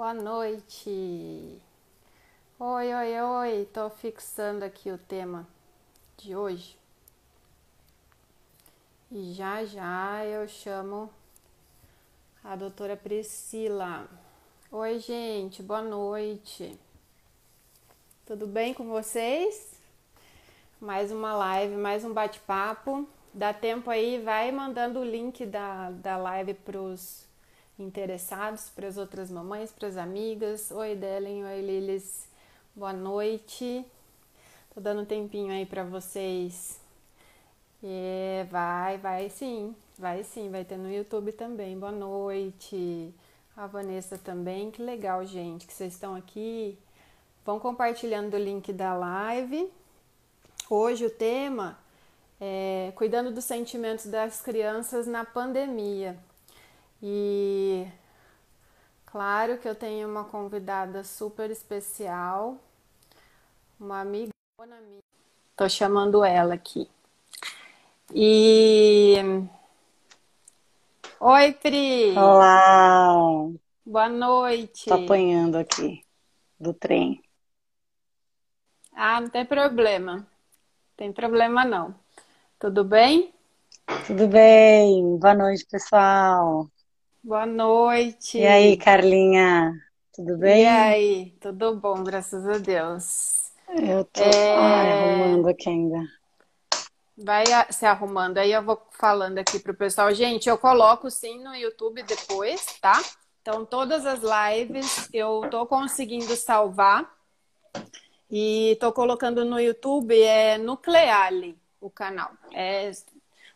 Boa noite. Oi, oi, oi. Tô fixando aqui o tema de hoje. E já já eu chamo a doutora Priscila. Oi, gente. Boa noite. Tudo bem com vocês? Mais uma live, mais um bate-papo. Dá tempo aí, vai mandando o link da, da live pros interessados, para as outras mamães, para as amigas. Oi, Delen, oi, Lilis. Boa noite. Tô dando um tempinho aí para vocês. É, vai, vai sim. Vai sim, vai ter no YouTube também. Boa noite. A Vanessa também. Que legal, gente, que vocês estão aqui. Vão compartilhando o link da live. Hoje o tema é cuidando dos sentimentos das crianças na pandemia. E claro que eu tenho uma convidada super especial, uma amiga, amiga. Tô chamando ela aqui. E Oi, Pri. Olá. Boa noite. Tô apanhando aqui do trem. Ah, não tem problema. Não tem problema não. Tudo bem? Tudo bem. Boa noite, pessoal. Boa noite. E aí, Carlinha? Tudo bem? E aí? Tudo bom, graças a Deus. Eu tô é... Ai, arrumando aqui ainda. Vai se arrumando. Aí eu vou falando aqui pro pessoal. Gente, eu coloco sim no YouTube depois, tá? Então, todas as lives eu tô conseguindo salvar. E tô colocando no YouTube, é Nucleale, o canal. É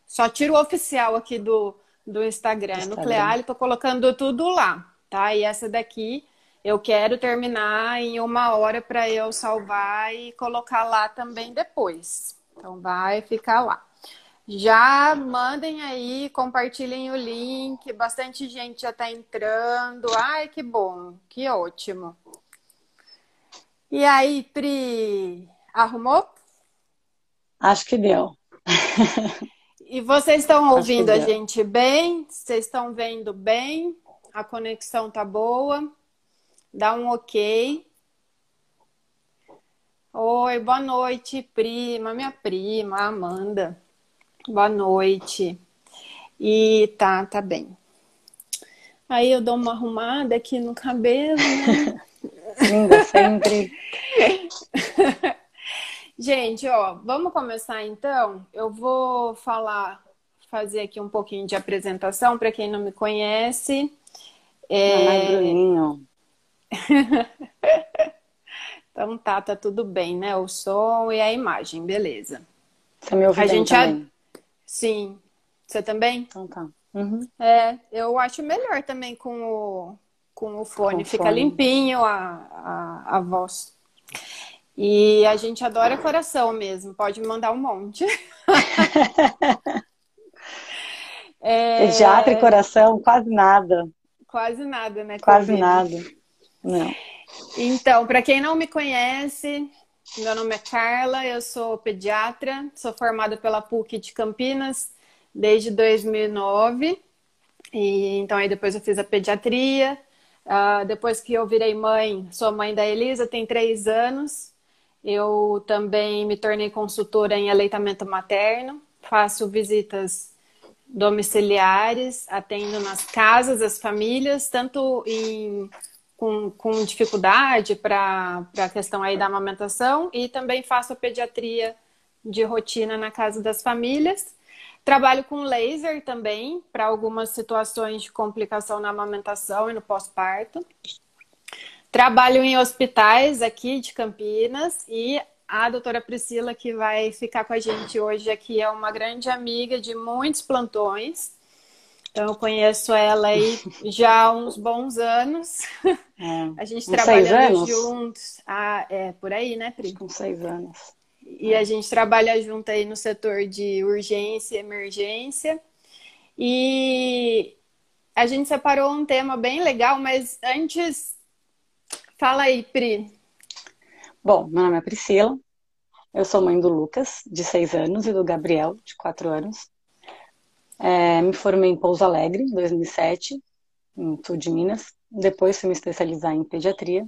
só tiro o oficial aqui do, do Instagram, Instagram. nuclear, estou colocando tudo lá, tá? E essa daqui eu quero terminar em uma hora para eu salvar e colocar lá também depois. Então vai ficar lá. Já mandem aí, compartilhem o link. Bastante gente já está entrando. Ai, que bom, que ótimo. E aí, Pri, arrumou? Acho que deu. E vocês estão ouvindo a gente bem? Vocês estão vendo bem? A conexão tá boa? Dá um ok. Oi, boa noite, prima, minha prima, Amanda. Boa noite. E tá, tá bem. Aí eu dou uma arrumada aqui no cabelo, né? Linda sempre. Gente, ó, vamos começar então. Eu vou falar, fazer aqui um pouquinho de apresentação para quem não me conhece. É... Bruninho. então tá, tá tudo bem, né? O som e a imagem, beleza. Tá me ouvindo a gente também? Sim. Você também? Então tá. Uhum. É, eu acho melhor também com o, com o fone. Com Fica fone. limpinho a, a, a voz. E a gente adora coração mesmo, pode me mandar um monte. é... Pediatra e coração, quase nada. Quase nada, né? Quase nada. Não. Então, para quem não me conhece, meu nome é Carla, eu sou pediatra, sou formada pela PUC de Campinas desde 2009. E então aí depois eu fiz a pediatria. Uh, depois que eu virei mãe, sou mãe da Elisa, tem três anos. Eu também me tornei consultora em aleitamento materno, faço visitas domiciliares, atendo nas casas das famílias, tanto em, com, com dificuldade para a questão aí da amamentação, e também faço pediatria de rotina na casa das famílias. Trabalho com laser também, para algumas situações de complicação na amamentação e no pós-parto. Trabalho em hospitais aqui de Campinas e a doutora Priscila, que vai ficar com a gente hoje aqui, é uma grande amiga de muitos plantões. Então, eu conheço ela aí já há uns bons anos. É, a gente trabalhando juntos. Ah, é por aí, né, Pri? Com seis anos. E a gente trabalha junto aí no setor de urgência e emergência. E a gente separou um tema bem legal, mas antes Fala aí, Pri. Bom, meu nome é Priscila. Eu sou mãe do Lucas, de 6 anos, e do Gabriel, de 4 anos. É, me formei em Pouso Alegre, em 2007, em sul de Minas. depois fui me especializar em pediatria.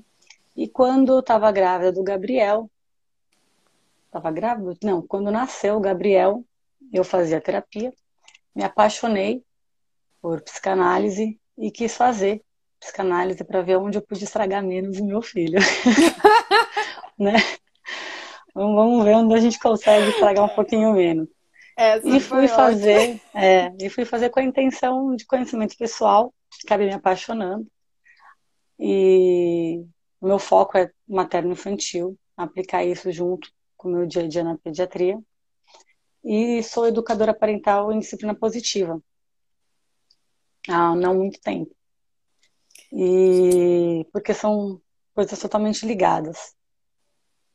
E quando estava grávida do Gabriel, estava grávida? Não, quando nasceu o Gabriel, eu fazia terapia, me apaixonei por psicanálise e quis fazer psicanálise para ver onde eu podia estragar menos o meu filho. né? Vamos ver onde a gente consegue estragar um pouquinho menos. Essa e fui fazer, é, e fui fazer com a intenção de conhecimento pessoal, acabei me apaixonando. E o meu foco é materno-infantil, aplicar isso junto com o meu dia a dia na pediatria. E sou educadora parental em disciplina positiva há não muito tempo. E porque são coisas totalmente ligadas.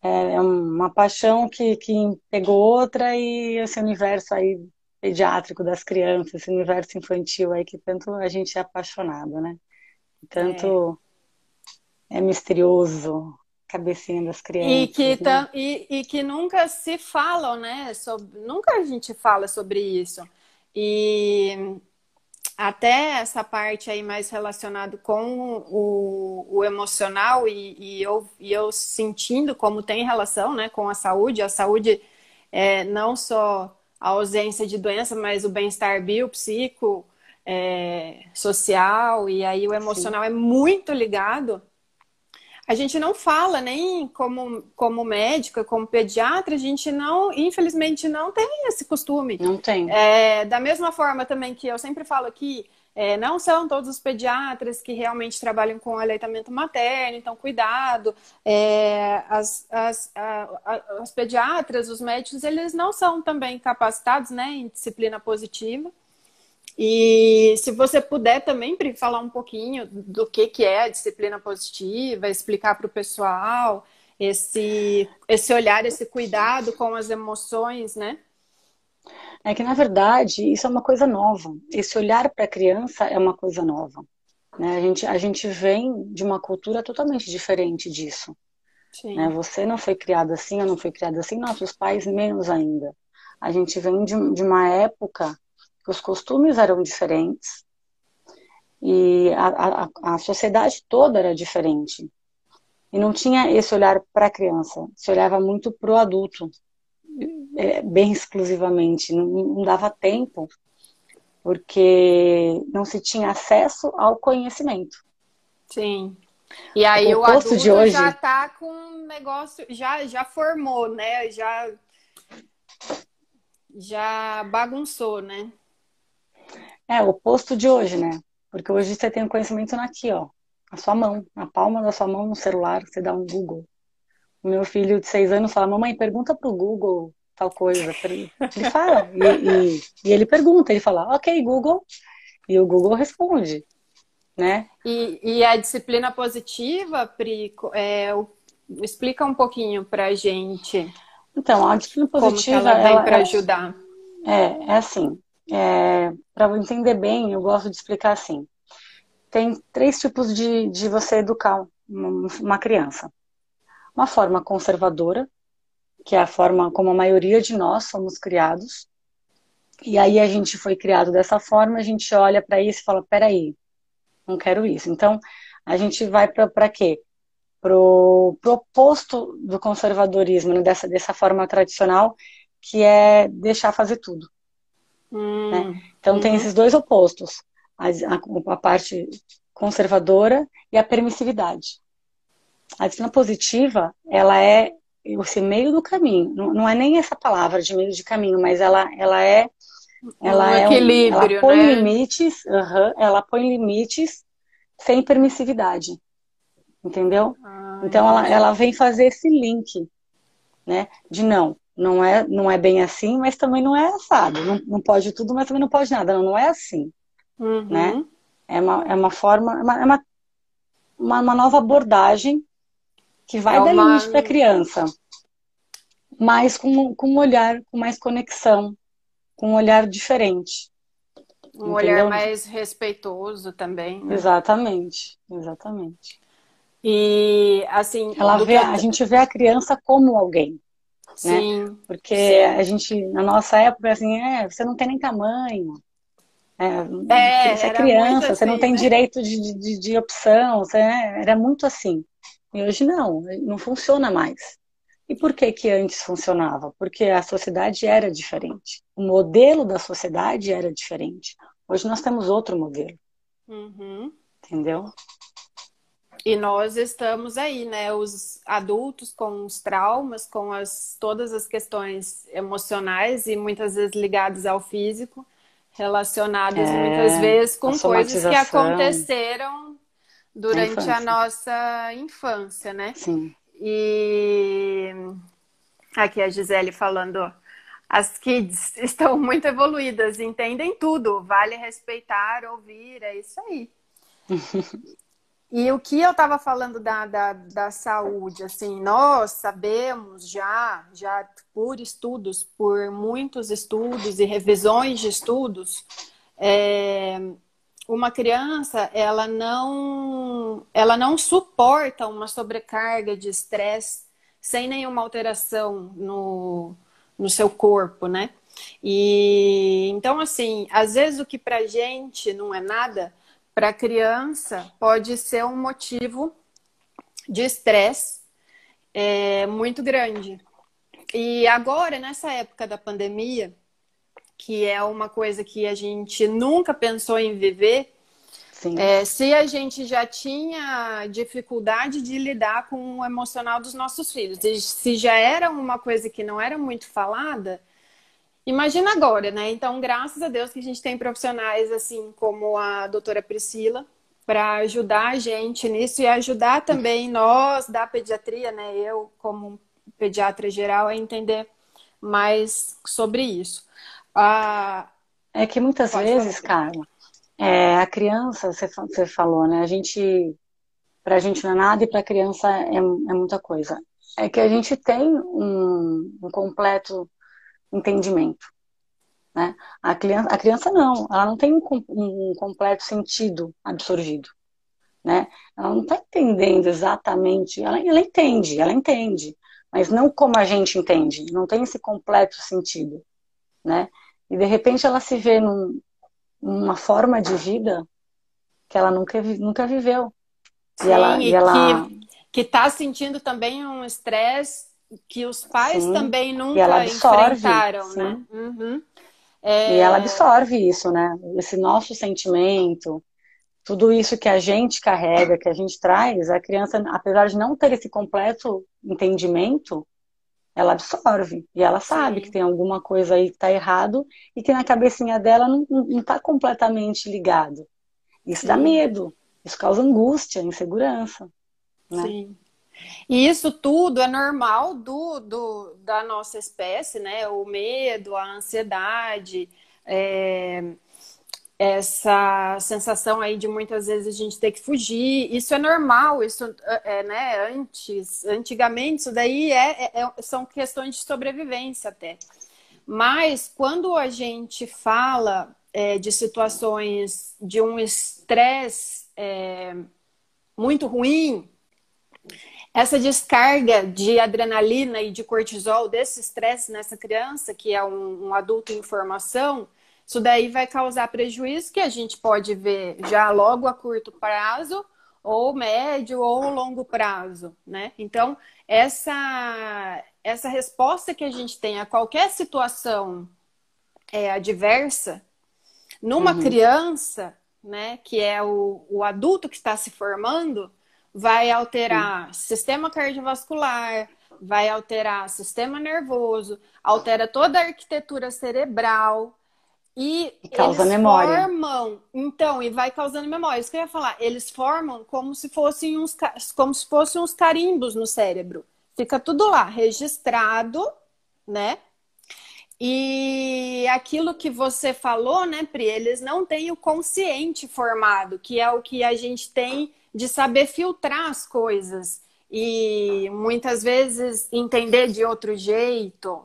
É, é uma paixão que, que pegou outra e esse universo aí pediátrico das crianças, esse universo infantil aí que tanto a gente é apaixonado, né? Tanto é, é misterioso, cabecinha das crianças. E que, né? e, e que nunca se falam, né? Sobre, nunca a gente fala sobre isso. E até essa parte aí mais relacionado com o, o emocional e, e, eu, e eu sentindo como tem relação né, com a saúde. A saúde é não só a ausência de doença, mas o bem-estar biopsico, é, social, e aí o emocional Sim. é muito ligado a gente não fala nem como, como médica, como pediatra, a gente não, infelizmente, não tem esse costume. Não tem. É, da mesma forma também que eu sempre falo aqui, é, não são todos os pediatras que realmente trabalham com aleitamento materno, então cuidado. É, as, as, a, as pediatras, os médicos, eles não são também capacitados né, em disciplina positiva. E se você puder também falar um pouquinho do que, que é a disciplina positiva, explicar para o pessoal esse, esse olhar, esse cuidado com as emoções, né? É que, na verdade, isso é uma coisa nova. Esse olhar para a criança é uma coisa nova. Né? A, gente, a gente vem de uma cultura totalmente diferente disso. Né? Você não foi criado assim, eu não fui criada assim, nossos pais menos ainda. A gente vem de, de uma época os costumes eram diferentes e a, a, a sociedade toda era diferente. E não tinha esse olhar para a criança, se olhava muito para o adulto, é, bem exclusivamente, não, não dava tempo, porque não se tinha acesso ao conhecimento. Sim. E aí o, o adulto de hoje... já está com um negócio, já, já formou, né? Já, já bagunçou, né? É, o oposto de hoje, né? Porque hoje você tem o conhecimento aqui, ó. Na sua mão, na palma da sua mão, no celular, você dá um Google. O meu filho de seis anos fala, mamãe, pergunta pro Google tal coisa. Ele fala, e, e, e ele pergunta, ele fala, ok, Google, e o Google responde, né? E, e a disciplina positiva, Pri, é, explica um pouquinho pra gente. Então, a disciplina positiva... Como ela vem para ajudar. É, é assim, é, para entender bem, eu gosto de explicar assim. Tem três tipos de, de você educar uma criança. Uma forma conservadora, que é a forma como a maioria de nós somos criados. E aí a gente foi criado dessa forma, a gente olha para isso e fala, peraí, não quero isso. Então, a gente vai para quê? Pro, pro oposto do conservadorismo, né? dessa, dessa forma tradicional, que é deixar fazer tudo. Hum, né? Então uhum. tem esses dois opostos, a, a, a, parte conservadora e a permissividade. A disciplina positiva, ela é esse meio do caminho. Não, não, é nem essa palavra de meio de caminho, mas ela, ela é ela um é equilíbrio, um, ela põe né? limites, uhum, ela põe limites sem permissividade, entendeu? Ah, então ela, ela vem fazer esse link, né? De não, não é, não é bem assim, mas também não é assado. Não, não pode tudo, mas também não pode nada. Não, não é assim. Uhum. Né? É uma, é uma forma, é uma, é uma, uma, nova abordagem que vai é dar uma... limite para a criança. Mas com, com um olhar, com mais conexão, com um olhar diferente. Um Entendeu? olhar mais respeitoso também. Né? Exatamente, exatamente. E assim, ela vê, a gente vê a criança como alguém. Né? Sim. Né? Porque sim. a gente, na nossa época, assim, é, você não tem nem tamanho. É, é, você é criança, assim, você não tem né? direito de, de, de opção, você, é, era muito assim. E hoje não, não funciona mais. E por que que antes funcionava? Porque a sociedade era diferente. O modelo da sociedade era diferente. Hoje nós temos outro modelo. Uhum. Entendeu? E nós estamos aí, né? Os adultos com os traumas, com as, todas as questões emocionais e muitas vezes ligadas ao físico, relacionadas é, muitas vezes com coisas que aconteceram durante a nossa infância, né? Sim. E aqui a Gisele falando, as kids estão muito evoluídas, entendem tudo, vale respeitar, ouvir, é isso aí. E o que eu estava falando da, da, da, saúde, assim, nós sabemos já, já por estudos, por muitos estudos e revisões de estudos, é, uma criança, ela não, ela não suporta uma sobrecarga de estresse sem nenhuma alteração no, no seu corpo, né? E então, assim, às vezes o que pra gente não é nada, para a criança pode ser um motivo de estresse é, muito grande. E agora, nessa época da pandemia, que é uma coisa que a gente nunca pensou em viver, é, se a gente já tinha dificuldade de lidar com o emocional dos nossos filhos, se já era uma coisa que não era muito falada, Imagina agora, né? Então, graças a Deus que a gente tem profissionais assim como a doutora Priscila para ajudar a gente nisso e ajudar também nós da pediatria, né? Eu, como pediatra geral, a entender mais sobre isso. Ah, é que muitas vezes, falar. Carla, é, a criança, você, você falou, né? A gente, para a gente não é nada e para a criança é, é muita coisa. É que a gente tem um, um completo entendimento. Né? A, criança, a criança não, ela não tem um, um completo sentido absorvido. Né? Ela não está entendendo exatamente, ela, ela entende, ela entende, mas não como a gente entende, não tem esse completo sentido. Né? E de repente ela se vê num, numa forma de vida que ela nunca, nunca viveu. Sim, e, ela, e, e ela... que está sentindo também um estresse que os pais sim. também nunca absorve, enfrentaram, sim. né? Uhum. É... E ela absorve isso, né? Esse nosso sentimento, tudo isso que a gente carrega, que a gente traz, a criança, apesar de não ter esse completo entendimento, ela absorve. E ela sabe Sim. que tem alguma coisa aí que está errado e que na cabecinha dela não está completamente ligado. Isso Sim. dá medo, isso causa angústia, insegurança. Né? Sim. E isso tudo é normal do, do, da nossa espécie, né? O medo, a ansiedade, é, essa sensação aí de muitas vezes a gente ter que fugir. Isso é normal, isso é, né? Antes, antigamente, isso daí é, é, é são questões de sobrevivência até. Mas quando a gente fala é, de situações de um estresse é, muito ruim, essa descarga de adrenalina e de cortisol desse estresse nessa criança, que é um, um, adulto em formação, isso daí vai causar prejuízo que a gente pode ver já logo a curto prazo, ou médio ou longo prazo, né? Então, essa, essa resposta que a gente tem a qualquer situação é, adversa, numa uhum. criança, né, que é o, o adulto que está se formando, vai alterar Sim. sistema cardiovascular, vai alterar sistema nervoso, altera toda a arquitetura cerebral e, e causa eles memória. formam, então, e vai causando memória. Isso que eu ia falar, eles formam como se fossem uns como se fossem uns carimbos no cérebro. Fica tudo lá registrado, né? E aquilo que você falou, né, Pri, eles não têm o consciente formado, que é o que a gente tem de saber filtrar as coisas e muitas vezes entender de outro jeito.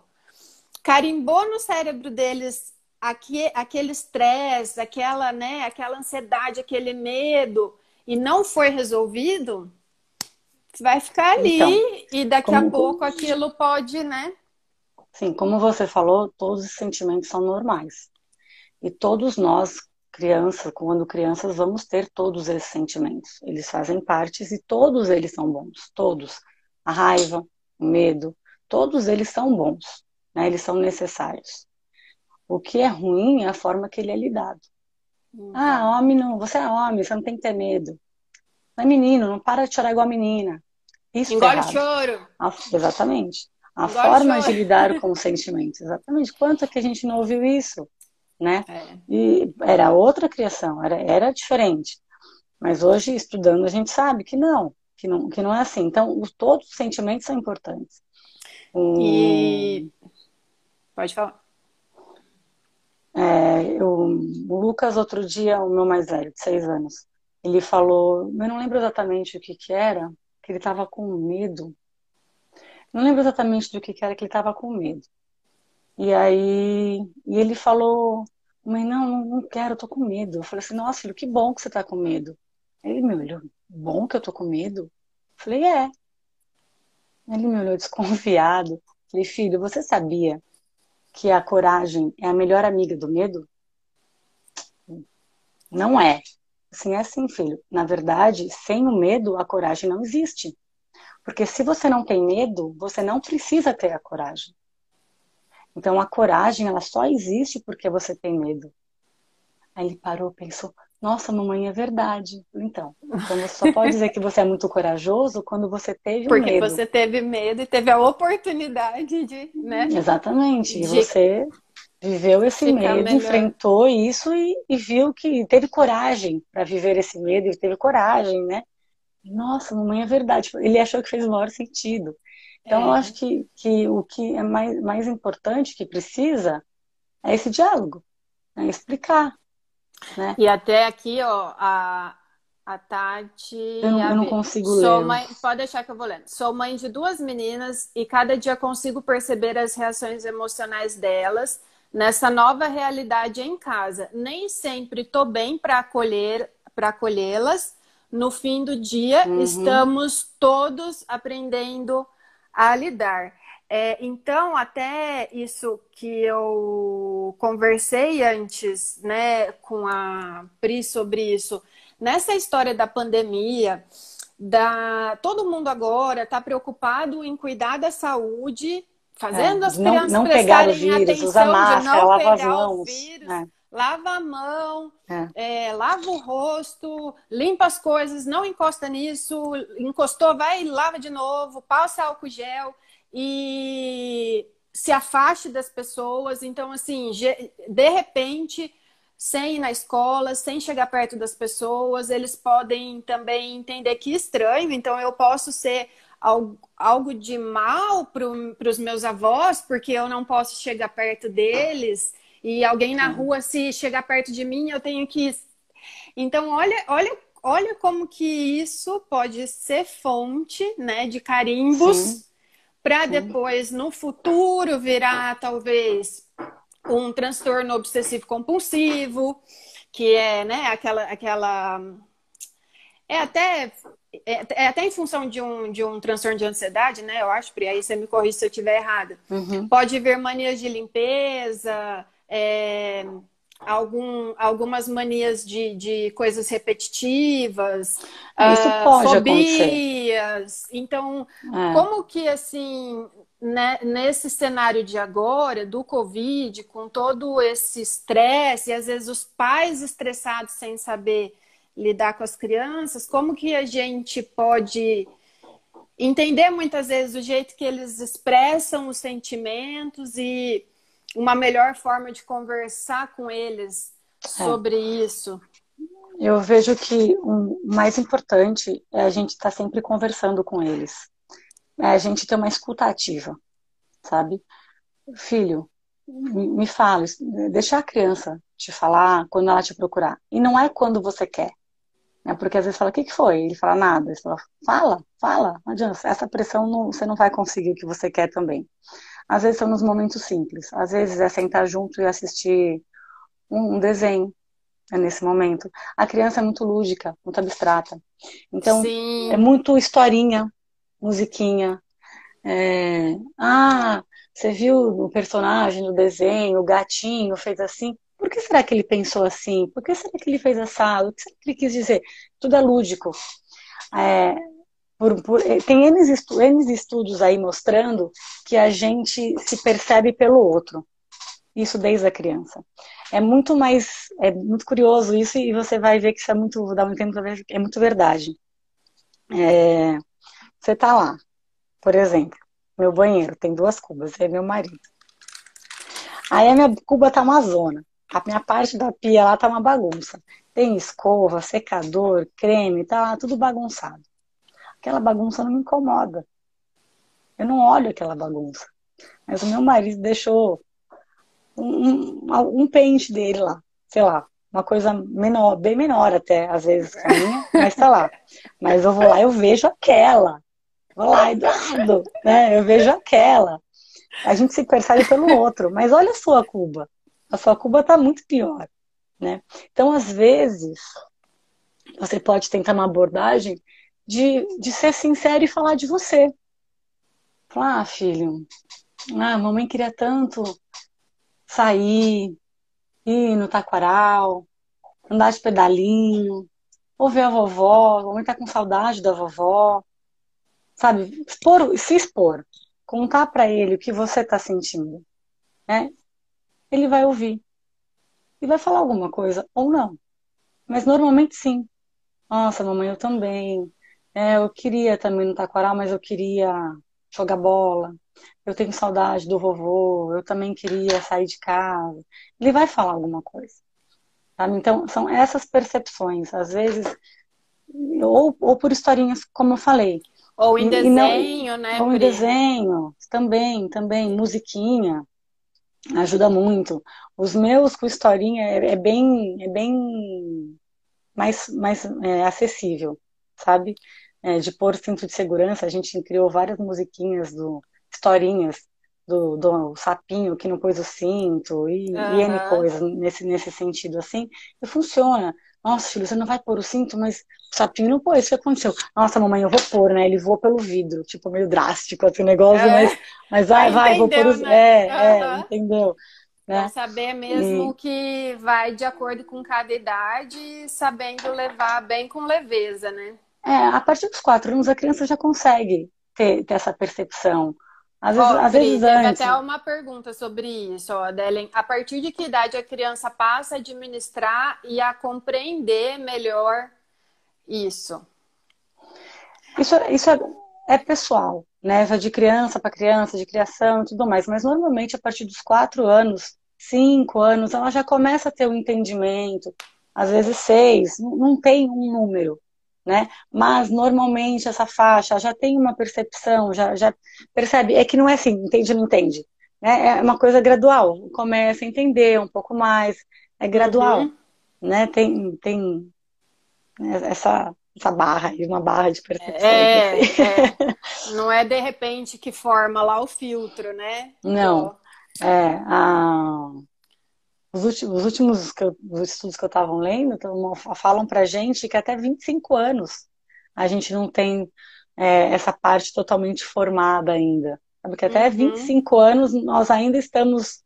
Carimbou no cérebro deles aqui, aquele estresse, aquela, né, aquela ansiedade, aquele medo e não foi resolvido, vai ficar ali então, e daqui a pouco aquilo pode, né? Sim, como você falou, todos os sentimentos são normais. E todos nós criança, quando crianças, vamos ter todos esses sentimentos. Eles fazem parte e todos eles são bons. Todos. A raiva, o medo, todos eles são bons. Né? Eles são necessários. O que é ruim é a forma que ele é lidado. Uhum. Ah, homem não, você é homem, você não tem que ter medo. Não é menino, não para de chorar igual a menina. Isso é Engole é choro. A, exatamente. A Engole forma de lidar com os sentimentos. Exatamente. Quanto é que a gente não ouviu isso? Né? É. E era outra criação, era, era diferente. Mas hoje, estudando, a gente sabe que não, que não, que não é assim. Então, os, todos os sentimentos são importantes. E. Pode falar. É, eu, o Lucas, outro dia, o meu mais velho, de seis anos, ele falou, eu não lembro exatamente o que que era, que ele estava com medo. Não lembro exatamente do que que era que ele estava com medo. E aí, e ele falou, mãe, não, não quero, tô com medo. Eu falei assim, nossa, filho, que bom que você tá com medo. Ele me olhou, bom que eu tô com medo? Eu falei, é. Ele me olhou desconfiado. Eu falei, filho, você sabia que a coragem é a melhor amiga do medo? Não é. Assim é assim, filho. Na verdade, sem o medo, a coragem não existe. Porque se você não tem medo, você não precisa ter a coragem. Então a coragem, ela só existe porque você tem medo. Aí ele parou, pensou, nossa, mamãe, é verdade. Então, então você só pode dizer que você é muito corajoso quando você teve porque medo. Porque você teve medo e teve a oportunidade de, né? Exatamente. De... você viveu esse medo, melhor. enfrentou isso e, e, viu que teve coragem para viver esse medo e teve coragem, né? Nossa, mamãe, é verdade. Ele achou que fez o maior sentido. Então, é. eu acho que, que o que é mais, mais importante, que precisa, é esse diálogo, é explicar. Né? E até aqui, ó, a, a Tati. Eu não, eu não consigo Sou ler. Mãe, pode deixar que eu vou lendo. Sou mãe de duas meninas e cada dia consigo perceber as reações emocionais delas nessa nova realidade em casa. Nem sempre estou bem para acolher, para acolhê-las. No fim do dia, uhum. estamos todos aprendendo a lidar. É, então, até isso que eu conversei antes, né, com a Pri sobre isso, nessa história da pandemia, da todo mundo agora está preocupado em cuidar da saúde fazendo é, as crianças não, não prestarem o vírus, atenção usa máscara, de não pegar mãos, o vírus, é. Lava a mão, é. é. lava o rosto, limpa as coisas, não encosta nisso, encostou, vai e lava de novo, passa álcool gel e se afaste das pessoas. Então, assim, de repente, sem ir na escola, sem chegar perto das pessoas, eles podem também entender que estranho, então eu posso ser algo de mal para os meus avós, porque eu não posso chegar perto deles, e alguém na rua, se chegar perto de mim, eu tenho que. Então, olha, olha, olha como que isso pode ser fonte né, de carimbos para depois, no futuro, virar talvez um transtorno obsessivo compulsivo, que é né, aquela, aquela é até, é, é, até em função de um, de um transtorno de ansiedade, né? Eu acho, Pri, aí você me corrige se eu estiver errada. Uhum. Pode haver manias de limpeza, é, algum, algumas manias de, de coisas repetitivas, Isso uh, pode fobias. Acontecer. Então, é. como que assim, né, nesse cenário de agora, do Covid, com todo esse estresse, e às vezes os pais estressados sem saber lidar com as crianças, como que a gente pode entender muitas vezes o jeito que eles expressam os sentimentos e uma melhor forma de conversar com eles sobre é. isso? Eu vejo que o mais importante é a gente estar tá sempre conversando com eles. É a gente ter uma escuta ativa, sabe? Filho, me fala, deixa a criança te falar quando ela te procurar. E não é quando você quer. É porque às vezes fala, o que, que foi? Ele fala, nada. Ele fala, fala, fala, não adianta. Essa pressão não, você não vai conseguir o que você quer também. Às vezes são nos momentos simples. Às vezes é sentar junto e assistir um, um desenho é nesse momento. A criança é muito lúdica, muito abstrata. Então, Sim. é muito historinha, musiquinha. É... Ah, você viu o personagem no desenho, o gatinho fez assim? por que será que ele pensou assim? Por que será que ele fez essa? O que será que ele quis dizer? Tudo é lúdico. É, por, por, é, tem N, estu, N estudos aí mostrando que a gente se percebe pelo outro. Isso desde a criança. É muito mais, é muito curioso isso e você vai ver que isso é muito, dar um tempo ver, é muito verdade. É, você tá lá, por exemplo, meu banheiro tem duas cubas, é meu marido. Aí a minha cuba tá uma zona. A minha parte da pia lá tá uma bagunça. Tem escova, secador, creme, tá lá tudo bagunçado. Aquela bagunça não me incomoda. Eu não olho aquela bagunça. Mas o meu marido deixou um, um, um pente dele lá, sei lá, uma coisa menor, bem menor até, às vezes, minha, mas tá lá. Mas eu vou lá, eu vejo aquela. Vou lá, Eduardo, né? Eu vejo aquela. A gente se percebe pelo outro. Mas olha a sua Cuba. A sua Cuba tá muito pior, né? Então, às vezes, você pode tentar uma abordagem de, de ser sincero e falar de você. Falar, ah, filho, ah, mamãe queria tanto sair, ir no taquaral, andar de pedalinho, ou ver a vovó, a mamãe tá com saudade da vovó, sabe? Expor, se expor, contar para ele o que você tá sentindo, né? Ele vai ouvir e vai falar alguma coisa ou não, mas normalmente sim. Nossa, mamãe, eu também. É, eu queria também no taquaral, mas eu queria jogar bola. Eu tenho saudade do vovô. Eu também queria sair de casa. Ele vai falar alguma coisa. Sabe? Então, são essas percepções. Às vezes, ou, ou por historinhas, como eu falei. Ou em desenho, não, né? Ou em desenho, também, também. Musiquinha ajuda muito. Os meus com historinha é, é bem, é bem mais, mais é, acessível, sabe? É, de pôr cinto de segurança, a gente criou várias musiquinhas, do, historinhas do, do sapinho que não pôs o cinto e, uhum. e N coisas nesse, nesse sentido assim, e funciona. Nossa, filho, você não vai pôr o cinto, mas o sapinho não pôs, o que aconteceu? Nossa, mamãe, eu vou pôr, né? Ele voa pelo vidro, tipo, meio drástico assim, o negócio, é. mas, mas vai, vai, vou pôr o... Né? É, uhum. é, entendeu? Né? saber mesmo e... que vai de acordo com cada idade, sabendo levar bem com leveza, né? É, a partir dos quatro anos a criança já consegue ter, ter essa percepção. Às vezes, oh, às vezes antes. até uma pergunta sobre isso, Adelen. A partir de que idade a criança passa a administrar e a compreender melhor isso? Isso, isso é, é pessoal, né? De criança para criança, de criação e tudo mais. Mas normalmente a partir dos quatro anos, cinco anos, ela já começa a ter o um entendimento. Às vezes seis, não tem um número né? Mas normalmente essa faixa já tem uma percepção, já, já percebe, é que não é assim, entende ou não entende, né? É uma coisa gradual, começa a entender um pouco mais, é gradual, uhum. né? Tem, tem essa, essa barra aí, uma barra de percepção. É, é. Não é de repente que forma lá o filtro, né? Não. É, a os últimos, os últimos os estudos que eu estava lendo então, falam para gente que até 25 anos a gente não tem é, essa parte totalmente formada ainda. Porque até uhum. 25 anos nós ainda estamos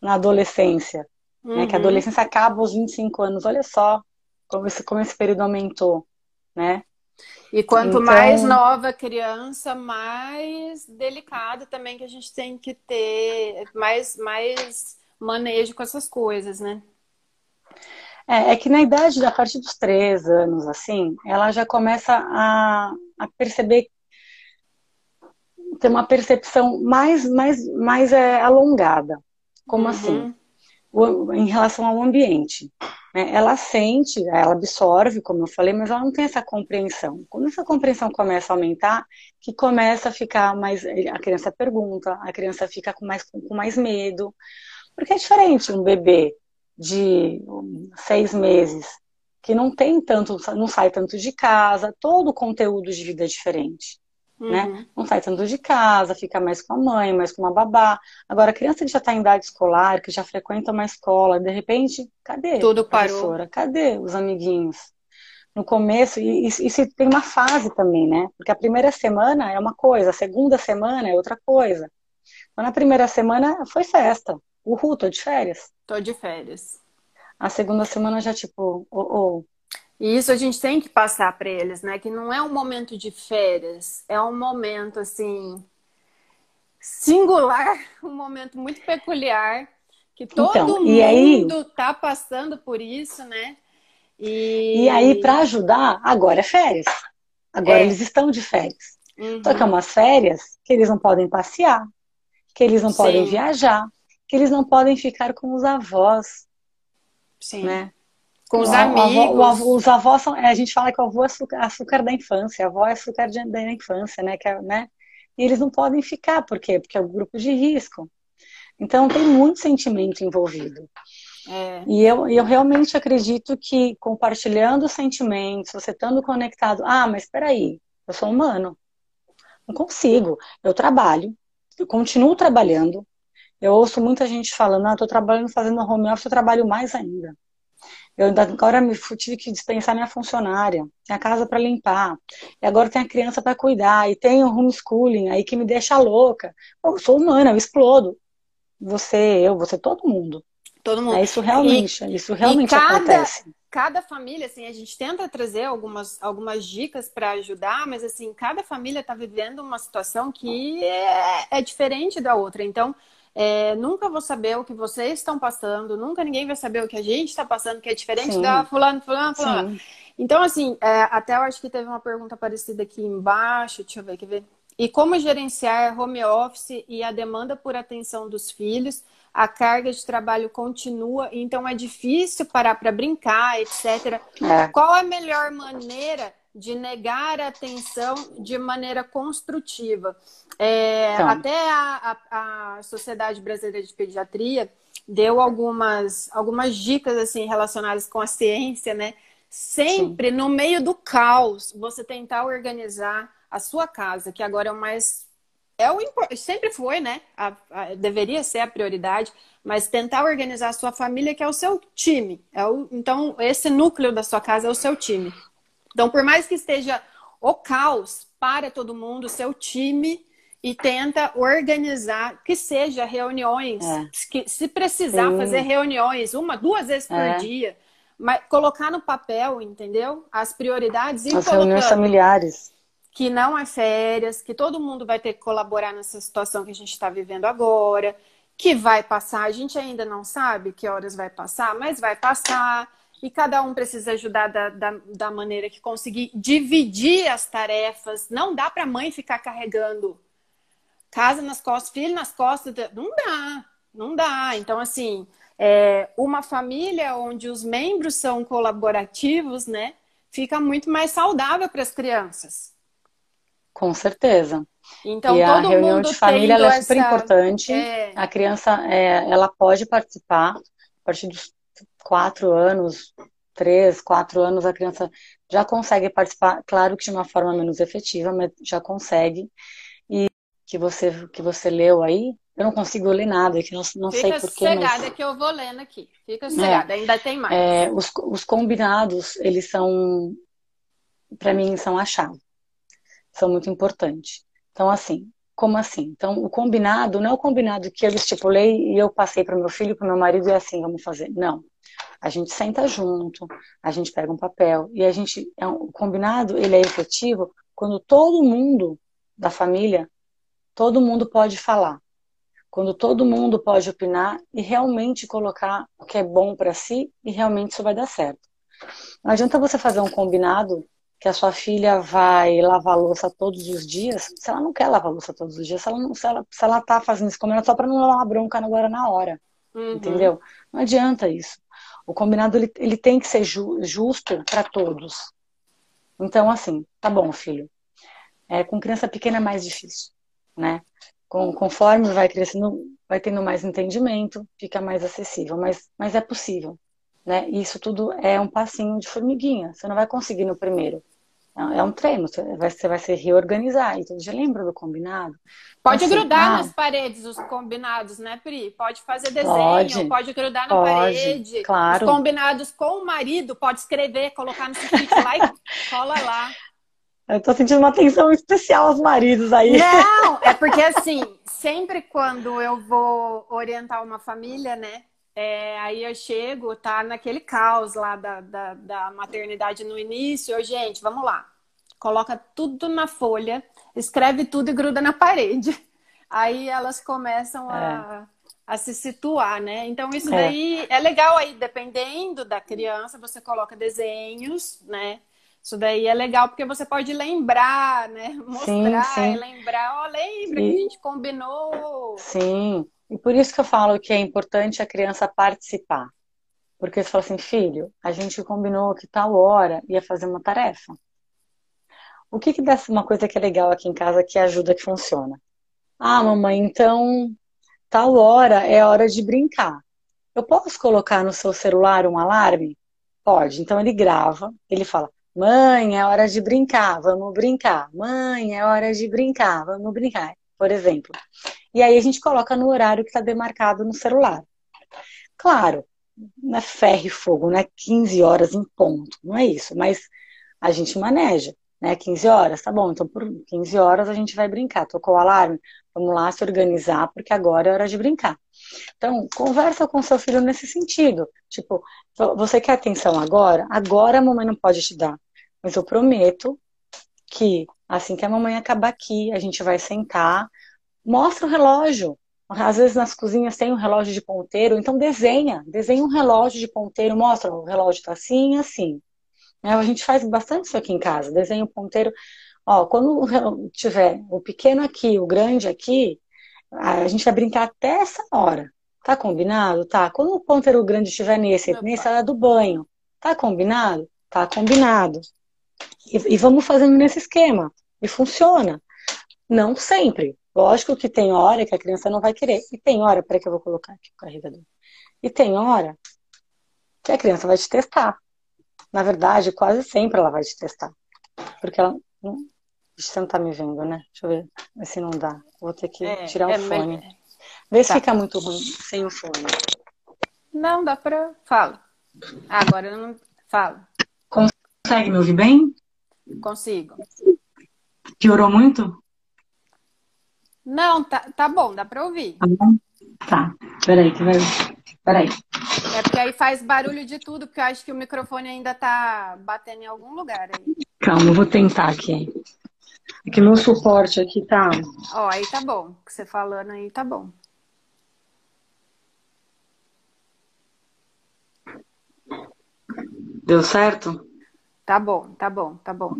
na adolescência. Uhum. Né? Que a uhum. adolescência acaba aos 25 anos. Olha só como esse, como esse período aumentou. Né? E quanto então... mais nova a criança, mais delicado também que a gente tem que ter, mais, mais manejo com essas coisas, né? É, é que na idade, a partir dos três anos, assim, ela já começa a, a perceber, ter uma percepção mais, mais, mais é, alongada. Como uhum. assim? O, em relação ao ambiente. Né? Ela sente, ela absorve, como eu falei, mas ela não tem essa compreensão. Quando essa compreensão começa a aumentar, que começa a ficar mais. A criança pergunta, a criança fica com mais, com mais medo, porque é diferente um bebê de seis meses, que não tem tanto, não sai tanto de casa, todo o conteúdo de vida é diferente. Né? Uhum. Né? Não sai tanto de casa, fica mais com a mãe, mais com uma babá. Agora, a criança que já está em idade escolar, que já frequenta uma escola, de repente, cadê Tudo a professora? Parou. Cadê os amiguinhos? No começo, e isso tem uma fase também, né? Porque a primeira semana é uma coisa, a segunda semana é outra coisa. Então, na primeira semana foi festa. Uhul, tô de férias. Tô de férias. A segunda semana já, tipo, oh, oh. E isso a gente tem que passar para eles, né? Que não é um momento de férias, é um momento, assim, singular, um momento muito peculiar, que todo então, mundo aí... tá passando por isso, né? E, e aí, para ajudar, agora é férias. Agora é. eles estão de férias. Uhum. Só que é umas férias que eles não podem passear, que eles não Sim. podem viajar, que eles não podem ficar com os avós. Sim. Né? Com os o, amigos. O avô, o, os avós são. A gente fala que o avô é açúcar, açúcar da infância, a avó é açúcar de, da infância, né? Que é, né? E eles não podem ficar, por quê? Porque é o grupo de risco. Então tem muito sentimento envolvido. É. E eu, eu realmente acredito que compartilhando os sentimentos, você estando conectado, ah, mas espera aí, eu sou humano. Não consigo. Eu trabalho, eu continuo trabalhando. Eu ouço muita gente falando, ah, estou trabalhando fazendo home office, eu trabalho mais ainda. Eu agora me tive que dispensar minha funcionária, tem a casa para limpar, e agora tem a criança para cuidar, e tem o homeschooling aí que me deixa louca. eu sou humana, eu explodo. Você, eu, você, todo mundo. Todo mundo. É, isso realmente, e, isso realmente cada, acontece. Cada família, assim, a gente tenta trazer algumas, algumas dicas para ajudar, mas assim, cada família está vivendo uma situação que é, é diferente da outra. Então, é, nunca vou saber o que vocês estão passando, nunca ninguém vai saber o que a gente está passando, que é diferente Sim. da fulano, fulano, fulano. Sim. Então, assim, é, até eu acho que teve uma pergunta parecida aqui embaixo, deixa eu ver, quer ver? E como gerenciar home office e a demanda por atenção dos filhos? A carga de trabalho continua, então é difícil parar para brincar, etc. É. Qual a melhor maneira de negar a atenção de maneira construtiva? É, então. Até a, a, a, Sociedade Brasileira de Pediatria deu algumas, algumas dicas assim relacionadas com a ciência, né? Sempre Sim. no meio do caos, você tentar organizar a sua casa, que agora é o mais é o sempre foi, né? A, a, deveria ser a prioridade, mas tentar organizar a sua família, que é o seu time. É o, então, esse núcleo da sua casa é o seu time. Então, por mais que esteja o caos para todo mundo, seu time e tenta organizar que seja reuniões, é. que se precisar Sim. fazer reuniões uma, duas vezes por é. dia, mas colocar no papel, entendeu? As prioridades e As reuniões familiares. Que não é férias, que todo mundo vai ter que colaborar nessa situação que a gente está vivendo agora, que vai passar, a gente ainda não sabe que horas vai passar, mas vai passar e cada um precisa ajudar da, da, da, maneira que conseguir dividir as tarefas. Não dá para a mãe ficar carregando casa nas costas, filho nas costas, não dá, não dá. Então, assim, é, uma família onde os membros são colaborativos, né, fica muito mais saudável para as crianças. Com certeza. Então, e a reunião de família é super essa... importante. É... A criança, é, ela pode participar a partir dos quatro anos, três, quatro anos, a criança já consegue participar, claro que de uma forma menos efetiva, mas já consegue que você, que você leu aí, eu não consigo ler nada, que não, não Fica sei porquê. Fica mas... que eu vou lendo aqui. Fica sossegada, é, ainda tem mais. É, os, os combinados, eles são, para mim, são a chave. São muito importantes. Então, assim, como assim? Então, o combinado não é o combinado que eu estipulei e eu passei para meu filho, para meu marido e é assim vamos fazer. Não. A gente senta junto, a gente pega um papel e a gente, é um, o combinado, ele é efetivo quando todo mundo da família todo mundo pode falar. Quando todo mundo pode opinar e realmente colocar o que é bom para si e realmente isso vai dar certo. Não adianta você fazer um combinado que a sua filha vai lavar louça todos os dias, se ela não quer lavar louça todos os dias, se ela, não, se ela, se ela tá fazendo esse combinado só para não lavar bronca agora na hora. Uhum. Entendeu? Não adianta isso. O combinado ele, ele tem que ser ju, justo para todos. Então, assim, tá bom, filho. É, com criança pequena é mais difícil né? Com, conforme vai crescendo, vai tendo mais entendimento, fica mais acessível, mas, mas é possível, né? Isso tudo é um passinho de formiguinha, você não vai conseguir no primeiro. É, um treino, você vai, você vai se reorganizar. E todo dia lembra do combinado? Pode assim, grudar ah, nas paredes os combinados, né, Pri? Pode fazer desenho, pode, pode grudar na pode, parede. Claro. Os combinados com o marido, pode escrever, colocar no sufite lá e cola lá. Eu tô sentindo uma atenção especial aos maridos aí. Não, é porque assim, sempre quando eu vou orientar uma família, né? é, aí eu chego, tá naquele caos lá da, da, da maternidade no início. Eu, gente, vamos lá. Coloca tudo na folha, escreve tudo e gruda na parede. Aí elas começam a, é. a se situar, né? Então, isso é. daí é legal aí, dependendo da criança, você coloca desenhos, né? Isso daí é legal porque você pode lembrar, né? Mostrar sim, sim. lembrar, ó, oh, lembra e... que a gente combinou. Sim. E por isso que eu falo que é importante a criança participar. Porque você fala assim, filho, a gente combinou que tal hora ia fazer uma tarefa. O que que uma coisa que é legal aqui em casa que ajuda, que funciona? Ah, mamãe, então tal hora é hora de brincar. Eu posso colocar no seu celular um alarme? Pode. Então ele grava, ele fala: Mãe, é hora de brincar, vamos brincar. Mãe, é hora de brincar, vamos brincar. Por exemplo. E aí a gente coloca no horário que está demarcado no celular. Claro, não é ferro e fogo, não é 15 horas em ponto, não é isso, mas a gente maneja, né? 15 horas, tá bom, então por 15 horas a gente vai brincar. Tocou o alarme, vamos lá se organizar, porque agora é hora de brincar. Então, conversa com seu filho nesse sentido. Tipo, você quer atenção agora? Agora a mamãe não pode te dar. Mas eu prometo que assim que a mamãe acabar aqui, a gente vai sentar, mostra o relógio. Às vezes nas cozinhas tem um relógio de ponteiro, então desenha, desenha um relógio de ponteiro, mostra o relógio tá assim, assim. Né, a gente faz bastante isso aqui em casa, desenha o ponteiro. Ó, quando tiver o pequeno aqui, o grande aqui, a gente vai brincar até essa hora. Tá combinado? Tá. Quando o ponteiro grande estiver nesse, nessa hora do banho, tá combinado? Tá combinado. E, e vamos fazendo nesse esquema. E funciona. Não sempre. Lógico que tem hora que a criança não vai querer. E tem hora, peraí que eu vou colocar aqui o carregador. E tem hora que a criança vai te testar. Na verdade, quase sempre ela vai te testar. Porque ela. Hum, você não tá me vendo, né? Deixa eu ver se não dá. Vou ter que é, tirar é, o fone. Mas... Vê se tá. fica muito ruim sem o fone. Não, dá pra. Fala. Agora não. Fala. Consegue me ouvir bem? Consigo. Piorou muito? Não, tá, tá bom, dá pra ouvir. Tá bom? Tá. Peraí, que vai. Peraí. É porque aí faz barulho de tudo, porque eu acho que o microfone ainda tá batendo em algum lugar aí. Calma, eu vou tentar aqui. É que meu suporte aqui tá. Ó, aí tá bom. O que você falando aí tá bom. Deu certo? Tá bom, tá bom, tá bom.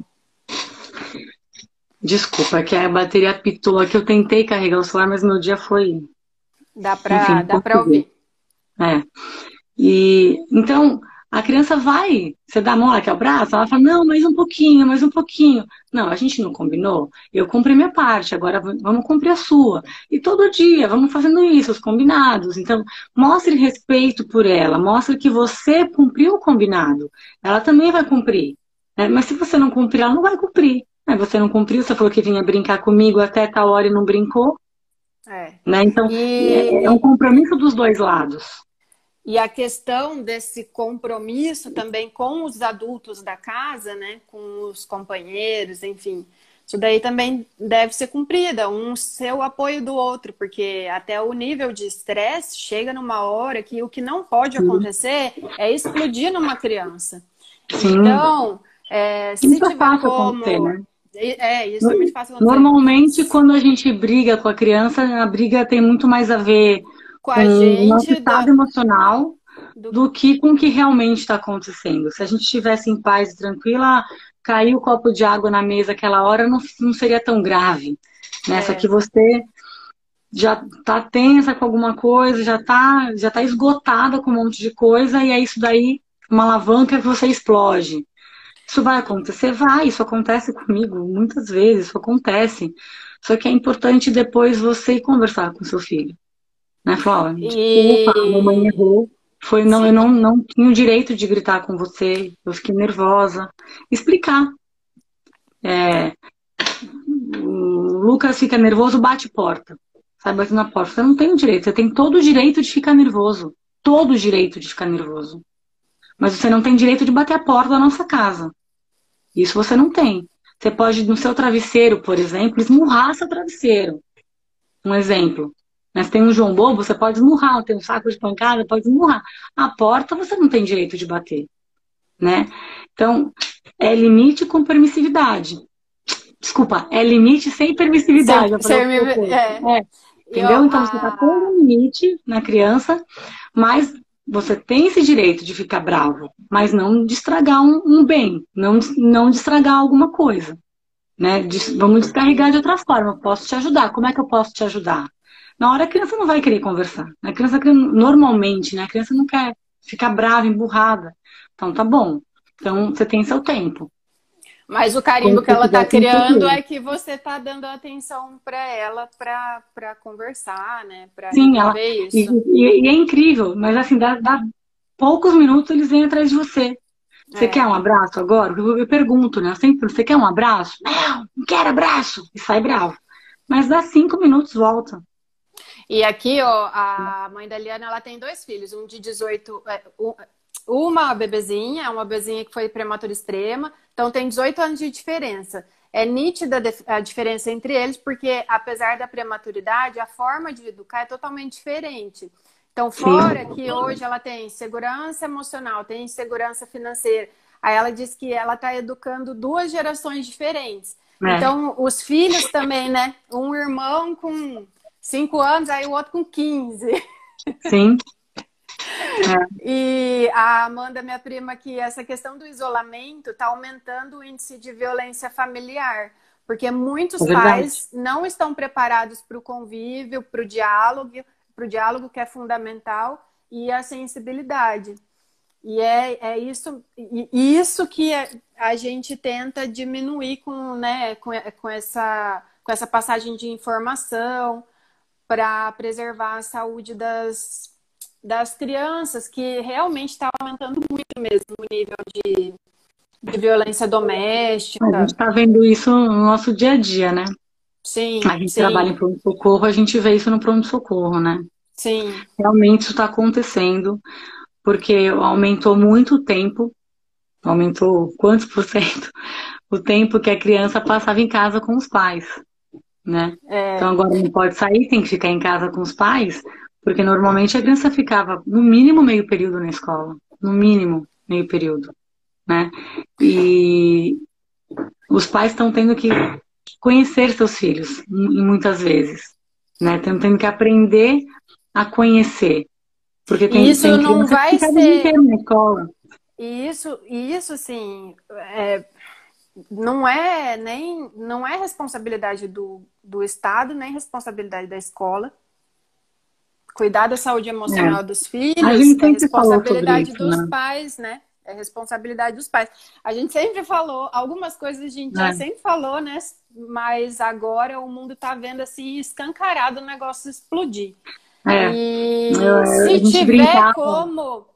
Desculpa, é que a bateria pitou aqui. Eu tentei carregar o celular, mas meu dia foi. Dá pra, Enfim, dá pra ouvir. É. E então a criança vai, você dá a mão, ela quer o braço, ela fala, não, mais um pouquinho, mais um pouquinho. Não, a gente não combinou. Eu cumpri minha parte, agora vamos cumprir a sua. E todo dia, vamos fazendo isso, os combinados. Então, mostre respeito por ela, mostre que você cumpriu o combinado. Ela também vai cumprir. Né? Mas se você não cumprir, ela não vai cumprir. Aí você não cumpriu, você falou que vinha brincar comigo até tal hora e não brincou. É. Né? Então, e... é, é um compromisso dos dois lados. E a questão desse compromisso também com os adultos da casa, né, com os companheiros, enfim, isso daí também deve ser cumprida, um ser o apoio do outro, porque até o nível de estresse chega numa hora que o que não pode acontecer é explodir numa criança. Sim. Então, é, se Isso é tiver como né? É, isso é muito fácil acontecer. Normalmente, quando a gente briga com a criança, a briga tem muito mais a ver com, com o nosso estado da... emocional do... do... que com o que realmente está acontecendo. Se a gente estivesse em paz e tranquila, cair o copo de água na mesa aquela hora não, não seria tão grave. Né? É. Só que você já tá tensa com alguma coisa, já tá, já tá esgotada com um monte de coisa, e é isso daí, uma alavanca que você explode. Isso vai acontecer? Vai, isso acontece comigo muitas vezes, isso acontece. Só que é importante depois você conversar com seu filho. Né? Falar, desculpa, a mamãe errou. Foi, não, eu não, não tinha o direito de gritar com você, eu fiquei nervosa. Explicar. É, o Lucas fica nervoso, bate porta. Sai batendo na porta. Você não tem o direito, você tem todo o direito de ficar nervoso. Todo o direito de ficar nervoso. Mas você não tem direito de bater a porta da nossa casa. Isso você não tem. Você pode, no seu travesseiro, por exemplo, esmurrar seu travesseiro. Um exemplo. Se tem um João Bobo, você pode esmurrar, tem um saco de pancada, pode esmurrar. A porta você não tem direito de bater. Né? Então, é limite com permissividade. Desculpa, é limite sem permissividade. Sem, sem, é. é. Entendeu? Eu, então, você está pondo um limite na criança, mas você tem esse direito de ficar bravo, mas não de estragar um, um bem, não, não de estragar alguma coisa. Né? De, vamos descarregar de outra forma. Posso te ajudar. Como é que eu posso te ajudar? Na hora a criança não vai querer conversar. A criança normalmente, né? A criança não quer ficar brava, emburrada. Então tá bom. Então você tem seu tempo. Mas o carimbo que ela está criando é que você está dando atenção para ela para conversar, né? Pra Sim, ela, isso. E, e, e, é incrível, mas assim, dá, dá, poucos minutos eles vêm atrás de você. Você é. quer um abraço agora? Eu, eu pergunto, né? sempre, você quer um abraço? Não, não quero abraço! E sai bravo. Mas dá cinco minutos, volta. E aqui, ó, a mãe da Liana, ela tem dois filhos, um de 18, é, um, uma bebezinha, uma bebezinha que foi prematura extrema, então tem 18 anos de diferença. É nítida a diferença entre eles, porque apesar da prematuridade, a forma de educar é totalmente diferente. Então, fora Sim. que hoje ela tem segurança emocional, tem segurança financeira, aí ela diz que ela está educando duas gerações diferentes. É. Então, os filhos também, né? Um irmão com 5 anos, aí o outro com 15. Sim. É. E a Amanda, minha prima, que essa questão do isolamento está aumentando o índice de violência familiar, porque muitos é pais não estão preparados para o convívio, para o diálogo, para o diálogo que é fundamental e a sensibilidade. E é, é isso, isso que a gente tenta diminuir com, né, com, com, essa, com essa passagem de informação para preservar a saúde das, das crianças, que realmente está aumentando muito mesmo o nível de, de violência doméstica. A gente está vendo isso no nosso dia a dia, né? Sim. A gente sim. trabalha em pronto-socorro, a gente vê isso no pronto-socorro, né? Sim. Realmente isso está acontecendo, porque aumentou muito o tempo, aumentou quantos por cento? O tempo que a criança passava em casa com os pais, né? É. Então agora não pode sair, tem que ficar em casa com os pais, porque normalmente a criança ficava no mínimo meio período na escola. No mínimo meio período. Né? E os pais estão tendo que conhecer seus filhos, muitas vezes. Né? Estão tendo que aprender a conhecer. Porque tem, isso tem não vai ser. Na escola. E isso, e isso sim, é, não é nem não é responsabilidade do, do Estado, nem responsabilidade da escola cuidar da saúde emocional é. dos filhos é responsabilidade isso, dos né? pais, né? É responsabilidade dos pais. A gente sempre falou, algumas coisas a gente é. já sempre falou, né? Mas agora o mundo tá vendo assim, escancarado o negócio explodir. É. E se tiver como,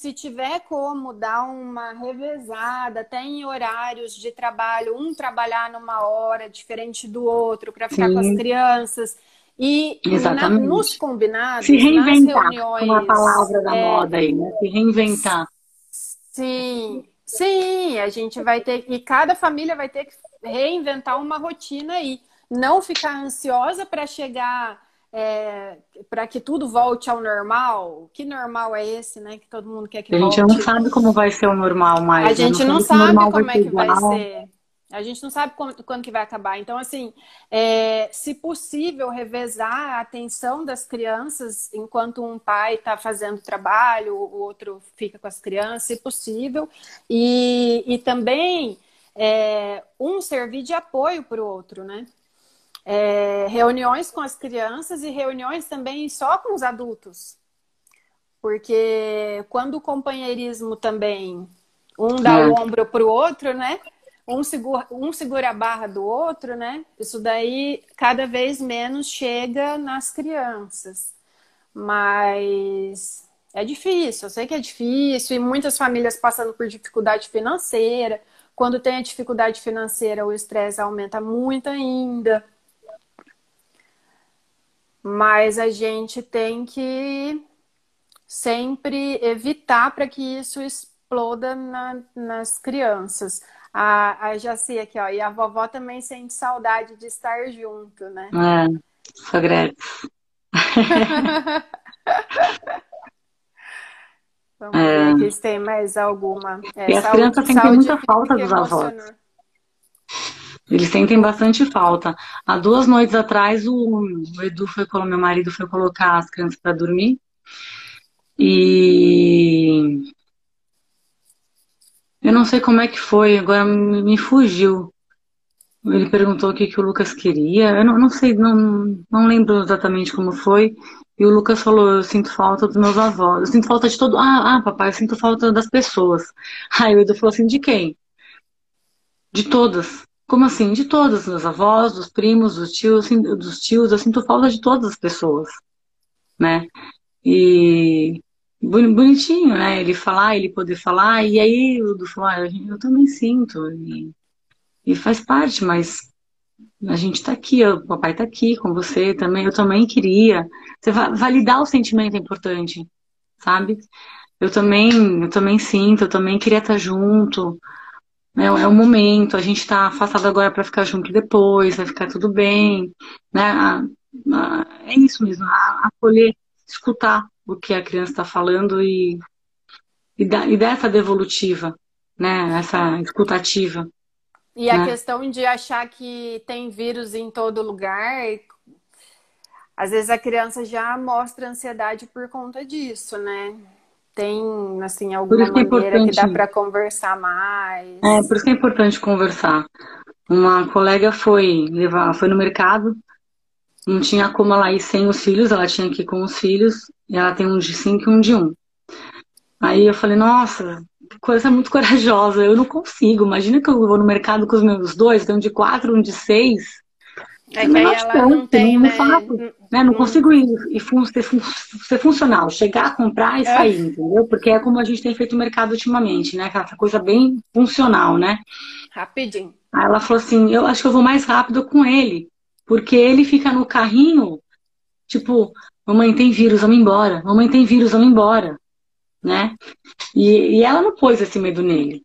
se tiver como dar uma revezada, até em horários de trabalho, um trabalhar numa hora diferente do outro para ficar Sim. com as crianças e na, nos combinados, se reinventar, nas reuniões, uma palavra da é, moda aí, né? Se reinventar. Sim, sim, a gente vai ter e cada família vai ter que reinventar uma rotina aí, não ficar ansiosa para chegar é, para que tudo volte ao normal. Que normal é esse, né? Que todo mundo quer que a volte. A gente não sabe como vai ser o normal mais. A né? gente não, não sabe, como é que vai ser. A gente não sabe quando, quando que vai acabar. Então, assim, é, se possível, revezar a atenção das crianças enquanto um pai está fazendo trabalho, o outro fica com as crianças, se possível. E, e também é, um servir de apoio para o outro, né? É, reuniões com as crianças e reuniões também só com os adultos. Porque quando o companheirismo também, um dá é. o ombro para o outro, né? um segura, um segura a barra do outro, né? Isso daí cada vez menos chega nas crianças. Mas é difícil, eu sei que é difícil, e muitas famílias passando por dificuldade financeira. Quando tem a dificuldade financeira, o estresse aumenta muito ainda. Mas a gente tem que sempre evitar para que isso exploda na, nas crianças. A, a Jaci aqui, ó. E a vovó também sente saudade de estar junto, né? É, sou grata. Vamos é... ver se tem mais alguma. É, e as crianças sentem muita falta dos avós. Eles sentem bastante falta. Há duas noites atrás, o, o Edu foi, meu marido foi colocar as crianças para dormir. E eu não sei como é que foi, agora me fugiu. Ele perguntou o que, que o Lucas queria. Eu não, não sei, não, não lembro exatamente como foi. E o Lucas falou: Eu sinto falta dos meus avós. Eu sinto falta de todo. Ah, ah, papai, eu sinto falta das pessoas. Aí o Edu falou assim: De quem? De todas. Como assim? De todas, dos avós, dos primos, dos tios, dos tios, eu sinto falta de todas as pessoas, né? E bonitinho, né? Ele falar, ele poder falar, e aí o do falar, eu também sinto, e, e faz parte, mas a gente tá aqui, o papai tá aqui com você também, eu também queria. Você validar o sentimento é importante, sabe? Eu também, eu também sinto, eu também queria estar junto. É, é o momento, a gente está afastado agora para ficar junto depois, vai ficar tudo bem. Né? É isso mesmo, acolher, escutar o que a criança está falando e, e, da, e dar essa devolutiva, né? essa escutativa. E né? a questão de achar que tem vírus em todo lugar, às vezes a criança já mostra ansiedade por conta disso, né? Tem, assim, alguma que é maneira que dá para conversar mais? É, por isso que é importante conversar. Uma colega foi levar, foi no mercado, não tinha como ela ir sem os filhos, ela tinha que ir com os filhos, e ela tem um de cinco e um de um. Aí eu falei, nossa, coisa muito corajosa, eu não consigo. Imagina que eu vou no mercado com os meus dois, tem um de quatro, um de seis. É que ela não tem, não, né? Faço, né? Não consigo ir e fun ser, ser, funcional, chegar, comprar e é. sair, entendeu? Porque é como a gente tem feito o mercado ultimamente, né? Aquela coisa bem funcional, né? Rapidinho. Aí ela falou assim, eu acho que eu vou mais rápido com ele, porque ele fica no carrinho, tipo, mamãe tem vírus, vamos embora, mamãe tem vírus, vamos embora, né? E, e ela não pôs esse medo nele.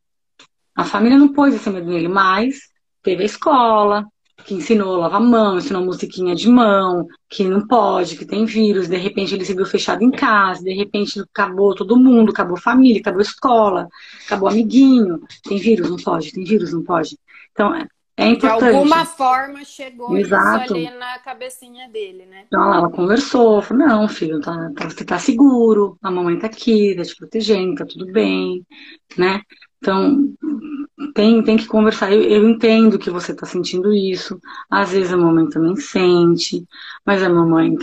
A família não pôs esse medo nele, mas teve a escola, que ensinou a lavar mão, ensinou musiquinha de mão, que não pode, que tem vírus, de repente ele se viu fechado em casa, de repente acabou todo mundo, acabou família, acabou escola, acabou amiguinho, tem vírus, não pode, tem vírus, não pode. Então, é, é importante. De alguma forma chegou Exato. isso ali na cabecinha dele, né? Então ela conversou, falou, não, filho, tá, tá, você tá seguro, a mamãe tá aqui, tá te protegendo, tá tudo bem, né? Então, tem, tem que conversar. Eu, eu entendo que você está sentindo isso. Às vezes a mamãe também sente, mas a mamãe,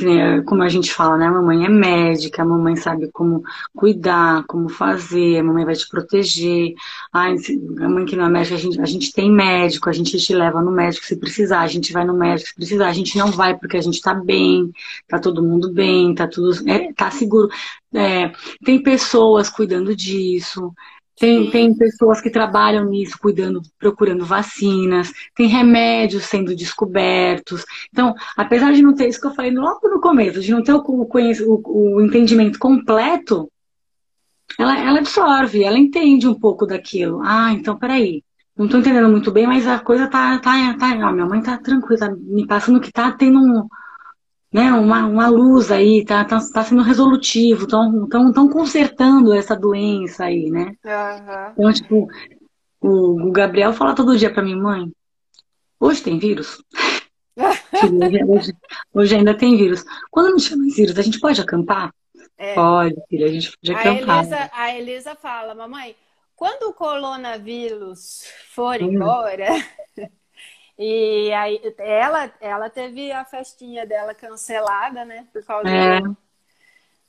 como a gente fala, né? A mamãe é médica, a mamãe sabe como cuidar, como fazer, a mamãe vai te proteger. Ai, a mãe que não é médica, a gente, a gente tem médico, a gente te leva no médico se precisar, a gente vai no médico se precisar, a gente não vai porque a gente está bem, tá todo mundo bem, tá tudo, é, tá seguro. É, tem pessoas cuidando disso. Tem, tem pessoas que trabalham nisso, cuidando, procurando vacinas, tem remédios sendo descobertos. Então, apesar de não ter isso que eu falei logo no começo, de não ter o, o, o entendimento completo, ela, ela absorve, ela entende um pouco daquilo. Ah, então peraí, não estou entendendo muito bem, mas a coisa tá, tá, tá. Ah, minha mãe tá tranquila, tá me passando que tá tendo um, né, uma, uma luz aí, tá, tá, tá sendo resolutivo, estão tão, tão consertando essa doença aí, né? Uhum. Então, tipo, o, o, Gabriel fala todo dia pra mim, mãe, hoje tem vírus? hoje, hoje, ainda tem vírus. Quando não chama vírus, a gente pode acampar? É. Pode, filha, a gente pode acampar. A Elisa, a Elisa fala, mamãe, quando o coronavírus for hum. embora, e aí ela, ela teve a festinha dela cancelada, né? Por causa é. do...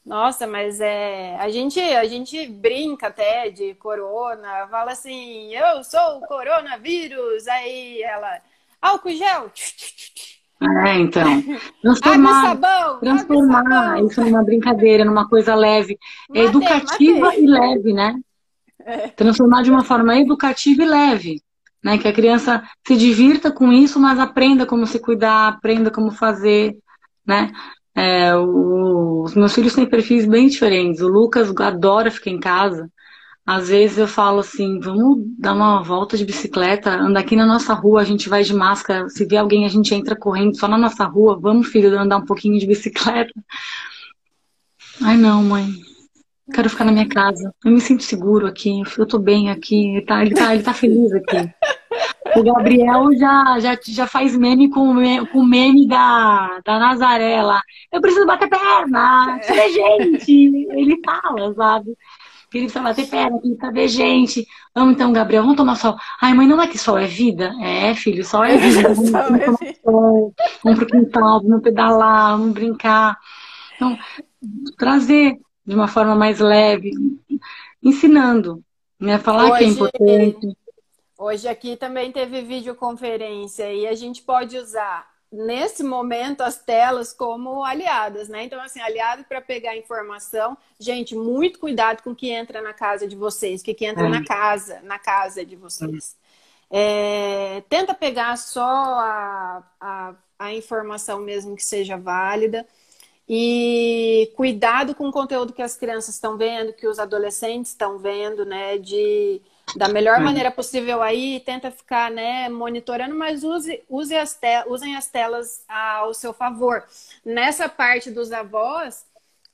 Nossa, mas é. A gente, a gente brinca até de corona, fala assim, eu sou o coronavírus, aí ela. Álcool gel! É, então. Transformar, sabão, transformar isso numa brincadeira, numa coisa leve. Matei, educativa matei. e leve, né? É. Transformar de uma forma educativa e leve né? Que a criança se divirta com isso, mas aprenda como se cuidar, aprenda como fazer, né? É, o, os meus filhos têm perfis bem diferentes. O Lucas adora ficar em casa. Às vezes eu falo assim, vamos dar uma volta de bicicleta, andar aqui na nossa rua, a gente vai de máscara, se vê alguém a gente entra correndo só na nossa rua, vamos filho, andar um pouquinho de bicicleta. Ai não, mãe, quero ficar na minha casa, eu me sinto seguro aqui, eu tô bem aqui, ele tá, ele tá, ele tá feliz aqui. O Gabriel já, já, já faz meme com o meme da, da Nazaré lá. Eu preciso bater perna, tira gente. Ele fala, sabe? Que ele precisa bater perna, ver gente. Vamos então, Gabriel, vamos tomar sol. Ai, mãe, não é que sol é vida? É, filho, sol é vida. Vamos, vamos tomar sol, vamos pro quintal, vamos pedalar, vamos brincar. Então, trazer de uma forma mais leve, ensinando, né? Falar Hoje... que é importante Hoje aqui também teve videoconferência e a gente pode usar nesse momento as telas como aliadas, né? Então, assim, aliado para pegar informação. Gente, muito cuidado com o que entra na casa de vocês, o que, que entra é. na casa, na casa de vocês. É, tenta pegar só a, a, a informação mesmo que seja válida. E cuidado com o conteúdo que as crianças estão vendo, que os adolescentes estão vendo, né? De da melhor maneira possível aí, tenta ficar né, monitorando, mas use, use as usem as telas ao seu favor. Nessa parte dos avós,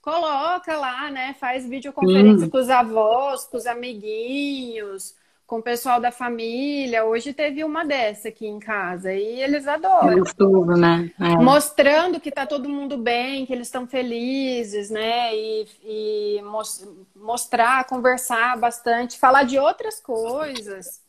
coloca lá, né? Faz videoconferência com os avós, com os amiguinhos, com o pessoal da família. Hoje teve uma dessa aqui em casa e eles adoram. É gostoso, né? É. Mostrando que tá todo mundo bem, que eles estão felizes, né? E, e mostrar, conversar bastante, falar de outras coisas.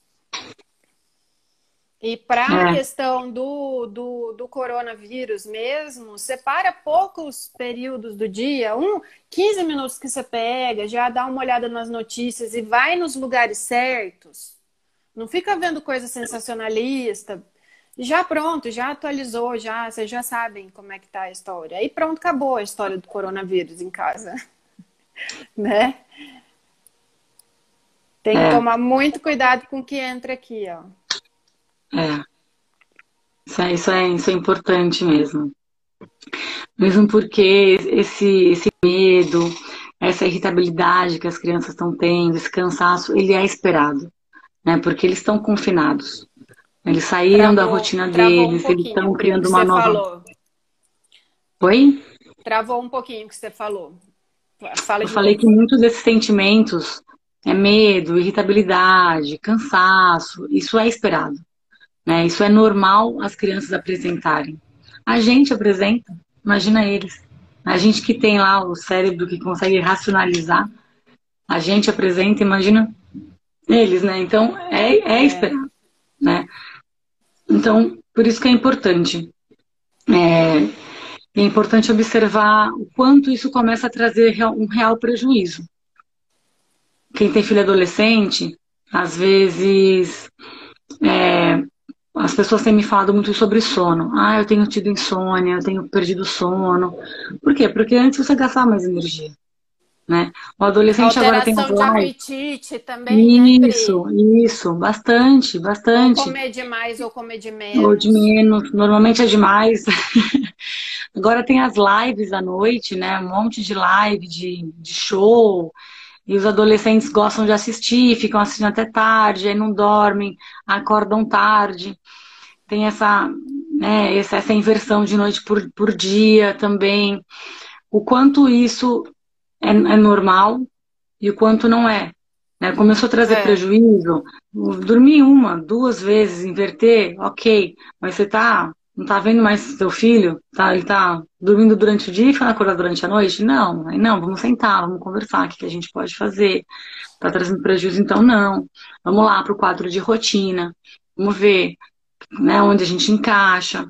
E para a é. questão do, do, do, coronavírus mesmo, separa poucos períodos do dia, um 15 minutos que você pega, já dá uma olhada nas notícias e vai nos lugares certos. Não fica vendo coisa sensacionalista. Já pronto, já atualizou, já, vocês já sabem como é que tá a história. Aí pronto, acabou a história do coronavírus em casa. né? Tem que é. tomar muito cuidado com o que entra aqui, ó. É. Isso é, isso é, isso é importante mesmo. Mesmo porque esse, esse medo, essa irritabilidade que as crianças estão tendo, esse cansaço, ele é esperado. Né? Porque eles estão confinados. Eles saíram travou, da rotina deles, um eles estão criando uma nova. Falou. Oi? Travou um pouquinho o que você falou. Fala Eu falei que muitos desses sentimentos é medo, irritabilidade, cansaço, isso é esperado. Né? Isso é normal as crianças apresentarem. A gente apresenta, imagina eles. A gente que tem lá o cérebro que consegue racionalizar, a gente apresenta, imagina eles, né? Então é, é, é. esperado, né? Então, por isso que é importante. É, é importante observar o quanto isso começa a trazer um real prejuízo. Quem tem filho adolescente, às vezes é, as pessoas têm me falado muito sobre sono. Ah, eu tenho tido insônia, eu tenho perdido sono. Por quê? Porque antes você gastava mais energia. Né? O adolescente agora tem de apetite também. Né, isso, né, isso, bastante, bastante. Ou comer demais ou comer de menos. Ou de menos, normalmente é demais. agora tem as lives à noite, né? Um monte de live, de, de show. E os adolescentes gostam de assistir, ficam assistindo até tarde, aí não dormem, acordam tarde. Tem essa, né, essa, essa inversão de noite por, por dia também. O quanto isso é, é normal e o quanto não é. Né? Começou a trazer é. prejuízo. Dormir uma, duas vezes, inverter, ok. Mas você tá não tá vendo mais seu filho? Tá, ele tá dormindo durante o dia e ficando acordado durante a noite? Não, aí não, vamos sentar, vamos conversar, o que, a gente pode fazer? Tá trazendo prejuízo? Então não. Vamos lá para o quadro de rotina, vamos ver né, onde a gente encaixa.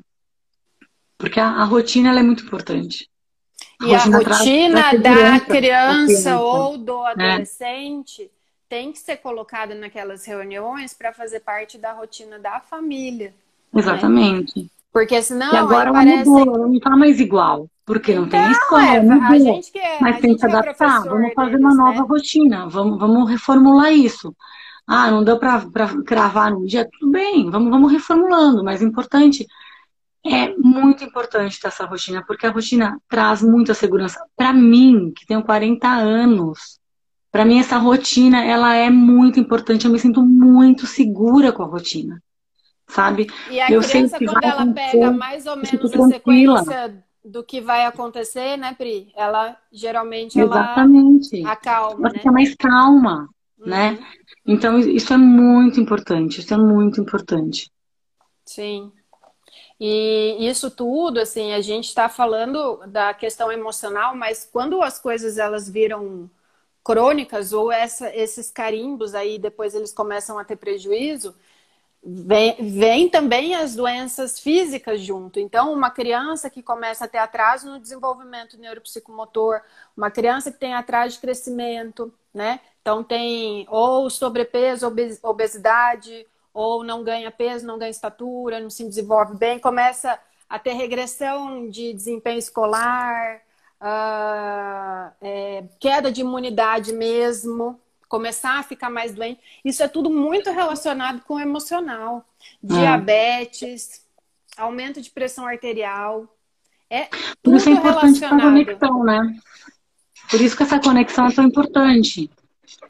Porque a, a rotina ela é muito importante. A e rotina a rotina traz, da criança, criança, ou do né? adolescente né? tem que ser colocada naquelas reuniões para fazer parte da rotina da família. Né? Exatamente. Né? Porque senão. E agora parece... mudou, não está mais igual. Porque não tem escola, é, mudou. A gente é, Mas tem que se é adaptar. É vamos fazer deles, uma nova né? rotina. Vamos, vamos reformular isso. Ah, não deu para cravar num dia? Tudo bem, vamos, vamos reformulando. Mas importante, é muito importante ter essa rotina, porque a rotina traz muita segurança. Para mim, que tenho 40 anos, Para mim, essa rotina, ela é muito importante. Eu me sinto muito segura com a rotina, sabe? E a eu criança, quando ela pega mais ou menos a sequência do que vai acontecer, né, Pri? Ela, geralmente, Exatamente. ela acalma, ela né? fica mais calma, né? uhum. né? Então, isso é muito importante. Isso é muito importante. Sim. E isso tudo, assim, a gente está falando da questão emocional, mas quando as coisas elas viram crônicas ou essa, esses carimbos aí depois eles começam a ter prejuízo, vem, vem também as doenças físicas junto. Então, uma criança que começa a ter atraso no desenvolvimento neuropsicomotor, uma criança que tem atraso de crescimento, né? Então tem ou sobrepeso, obesidade, ou não ganha peso, não ganha estatura, não se desenvolve bem, começa a ter regressão de desempenho escolar, uh, é, queda de imunidade mesmo, começar a ficar mais doente. Isso é tudo muito relacionado com o emocional. É. Diabetes, aumento de pressão arterial. É Por isso é importante essa conexão, né? Por isso que essa conexão é tão importante.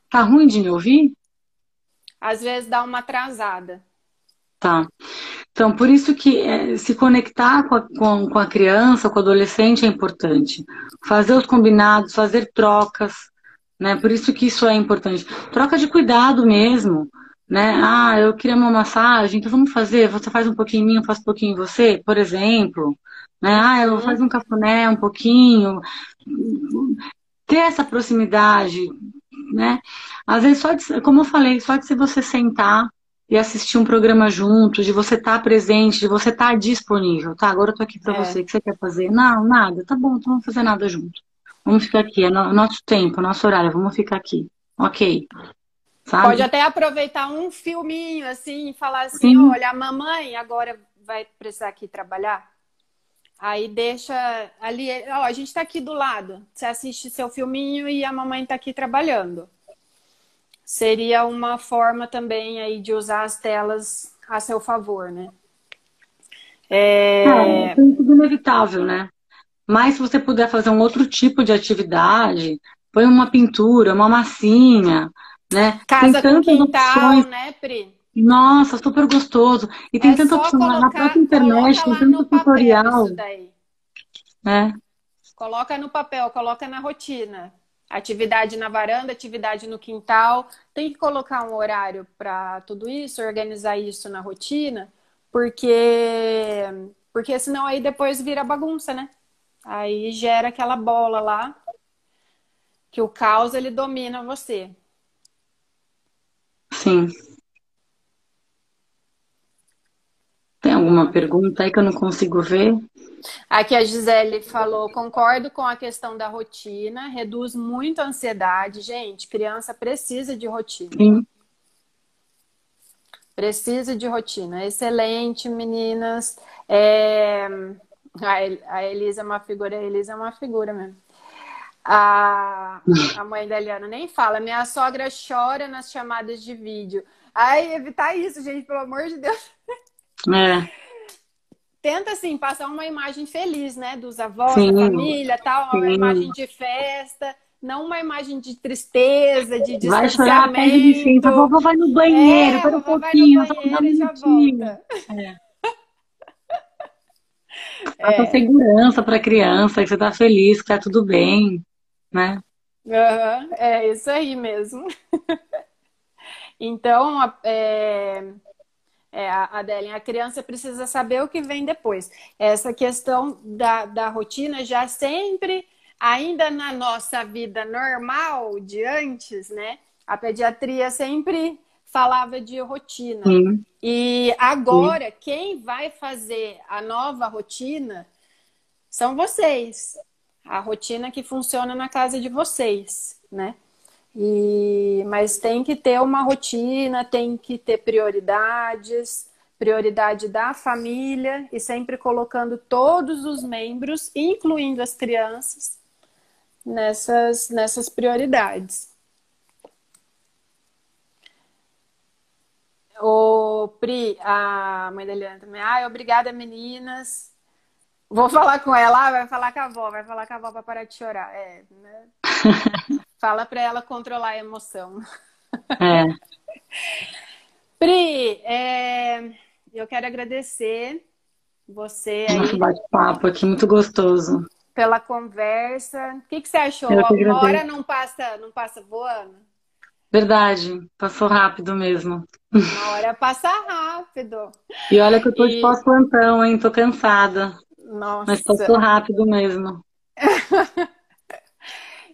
Tá ruim de me ouvir? Às vezes dá uma atrasada. Tá. Então, por isso que é, se conectar com a, com, com a criança, com o adolescente é importante. Fazer os combinados, fazer trocas, né? Por isso que isso é importante. Troca de cuidado mesmo, né? Ah, eu queria uma massagem, então vamos fazer, você faz um pouquinho em mim, eu faço um pouquinho em você, por exemplo. Né? Ah, eu faço um cafuné um pouquinho. Ter essa proximidade, né? Às vezes, só de, como eu falei, só de se você sentar e assistir um programa junto, de você estar tá presente, de você estar tá disponível, tá? Agora eu tô aqui para é. você, o que você quer fazer? Não, nada, tá bom, então não vamos fazer nada junto. Vamos ficar aqui, é no, nosso tempo, nosso horário, vamos ficar aqui. Ok. Sabe? Pode até aproveitar um filminho assim e falar assim, Sim. olha, a mamãe agora vai precisar aqui trabalhar. Aí deixa ali, ó, a gente está aqui do lado. Você assiste seu filminho e a mamãe está aqui trabalhando. Seria uma forma também aí de usar as telas a seu favor, né? É, é, é tudo inevitável, né? Mas se você puder fazer um outro tipo de atividade, põe uma pintura, uma massinha, né? Casa tem com quintal, opções. né, Pri? Nossa, super gostoso. E tem é tanta opção colocar, na própria internet, tem tanto tutorial. Né? Coloca no papel, coloca na rotina. Atividade na varanda, atividade no quintal. Tem que colocar um horário para tudo isso, organizar isso na rotina, porque porque senão aí depois vira bagunça, né? Aí gera aquela bola lá que o caos ele domina você. Sim. Tem alguma pergunta aí que eu não consigo ver? Aqui a Gisele falou: concordo com a questão da rotina, reduz muito a ansiedade. Gente, criança precisa de rotina. Sim. Precisa de rotina. Excelente, meninas. É... A Elisa é uma figura, a Elisa é uma figura mesmo. A, a mãe da Eliana nem fala. Minha sogra chora nas chamadas de vídeo. Ai, evitar isso, gente, pelo amor de Deus. É. Tenta, assim, passar uma imagem feliz, né? Dos avós, Sim. da família, tal. Uma Sim. imagem de festa. Não uma imagem de tristeza, de distanciamento. Vai chorar, vai no banheiro, é, para um pouquinho. Vai no banheiro e já volta. É. Passa é. segurança para a criança, que você está feliz, que está tudo bem, né? Uhum, é isso aí mesmo. então, é, é, Adeline, a criança precisa saber o que vem depois. Essa questão da, da rotina já sempre, ainda na nossa vida normal de antes, né? A pediatria sempre falava de rotina. Sim. E agora, Sim. quem vai fazer a nova rotina são vocês. A rotina que funciona na casa de vocês, né? E, mas tem que ter uma rotina, tem que ter prioridades, prioridade da família e sempre colocando todos os membros, incluindo as crianças, nessas, nessas prioridades. O Pri, a mãe da Eliana também, ai, obrigada meninas. Vou falar com ela, vai falar com a avó, vai falar com a avó para parar de chorar. É, né? Fala para ela controlar a emoção. É. Pri, é, eu quero agradecer você aí. Nosso bate-papo aqui, muito gostoso. Pela conversa. O que, que você achou? Uma hora não passa, não passa voando? Verdade, passou rápido mesmo. Uma hora passa rápido. E olha que eu tô e... de pós-plantão, hein? Tô cansada. Nossa. Mas passou rápido mesmo.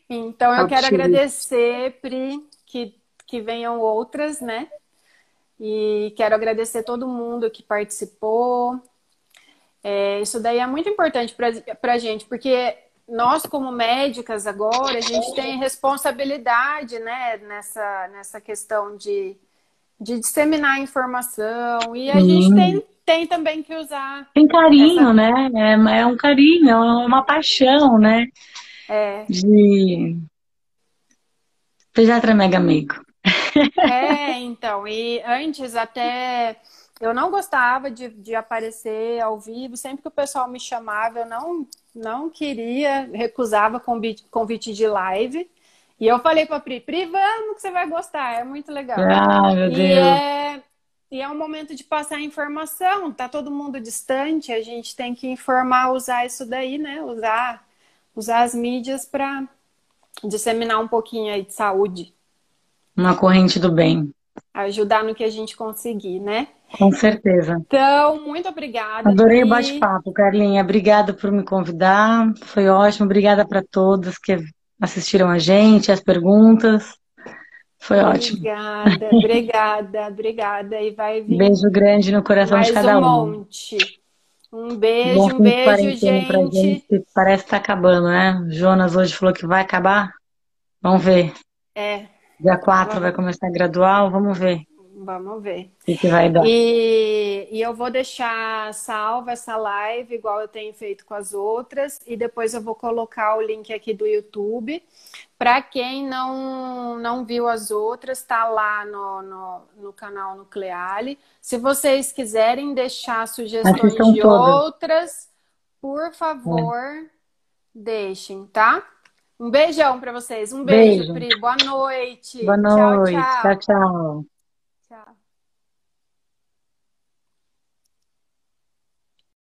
então eu quero agradecer, Pri, que, que venham outras, né? E quero agradecer todo mundo que participou. É, isso daí é muito importante para a gente, porque nós, como médicas agora, a gente tem responsabilidade né, nessa, nessa questão de, de disseminar informação e a Sim. gente tem, tem também que usar. Tem carinho, essa... né? É, é um carinho, é uma paixão, né? É. De pediatra mega amigo. É, então, e antes até eu não gostava de, de aparecer ao vivo, sempre que o pessoal me chamava, eu não, não queria, recusava convite, convite de live. E eu falei para a Pri, Pri, vamos que você vai gostar, é muito legal. Ah, meu Deus. E é, e é um momento de passar informação, tá todo mundo distante, a gente tem que informar, usar isso daí, né? Usar, usar as mídias para disseminar um pouquinho aí de saúde. Uma corrente do bem. Ajudar no que a gente conseguir, né? Com certeza. Então, muito obrigada. Adorei o bate-papo, Carlinha. Obrigada por me convidar. Foi ótimo. Obrigada para todos que assistiram a gente, as perguntas. Foi ótimo. Obrigada, obrigada, obrigada. E vai vir. Beijo grande no coração de cada um. um monte. Um beijo, um beijo, gente. Pra gente. Parece que tá acabando, né? Jonas hoje falou que vai acabar. Vamos ver. É. Dia 4 vai começar gradual, vamos ver. Vamos ver. O que, vai dar. E, e eu vou deixar salva essa live, igual eu tenho feito com as outras, e depois eu vou colocar o link aqui do YouTube. Para quem não, não viu as outras, tá lá no, no, no canal Nucleale. Se vocês quiserem deixar sugestões de todas. outras, por favor, é. deixem, tá? Um beijão para vocês. Um beijo, beijo, Pri. Boa noite. Boa noite. tchau. tchau. tchau.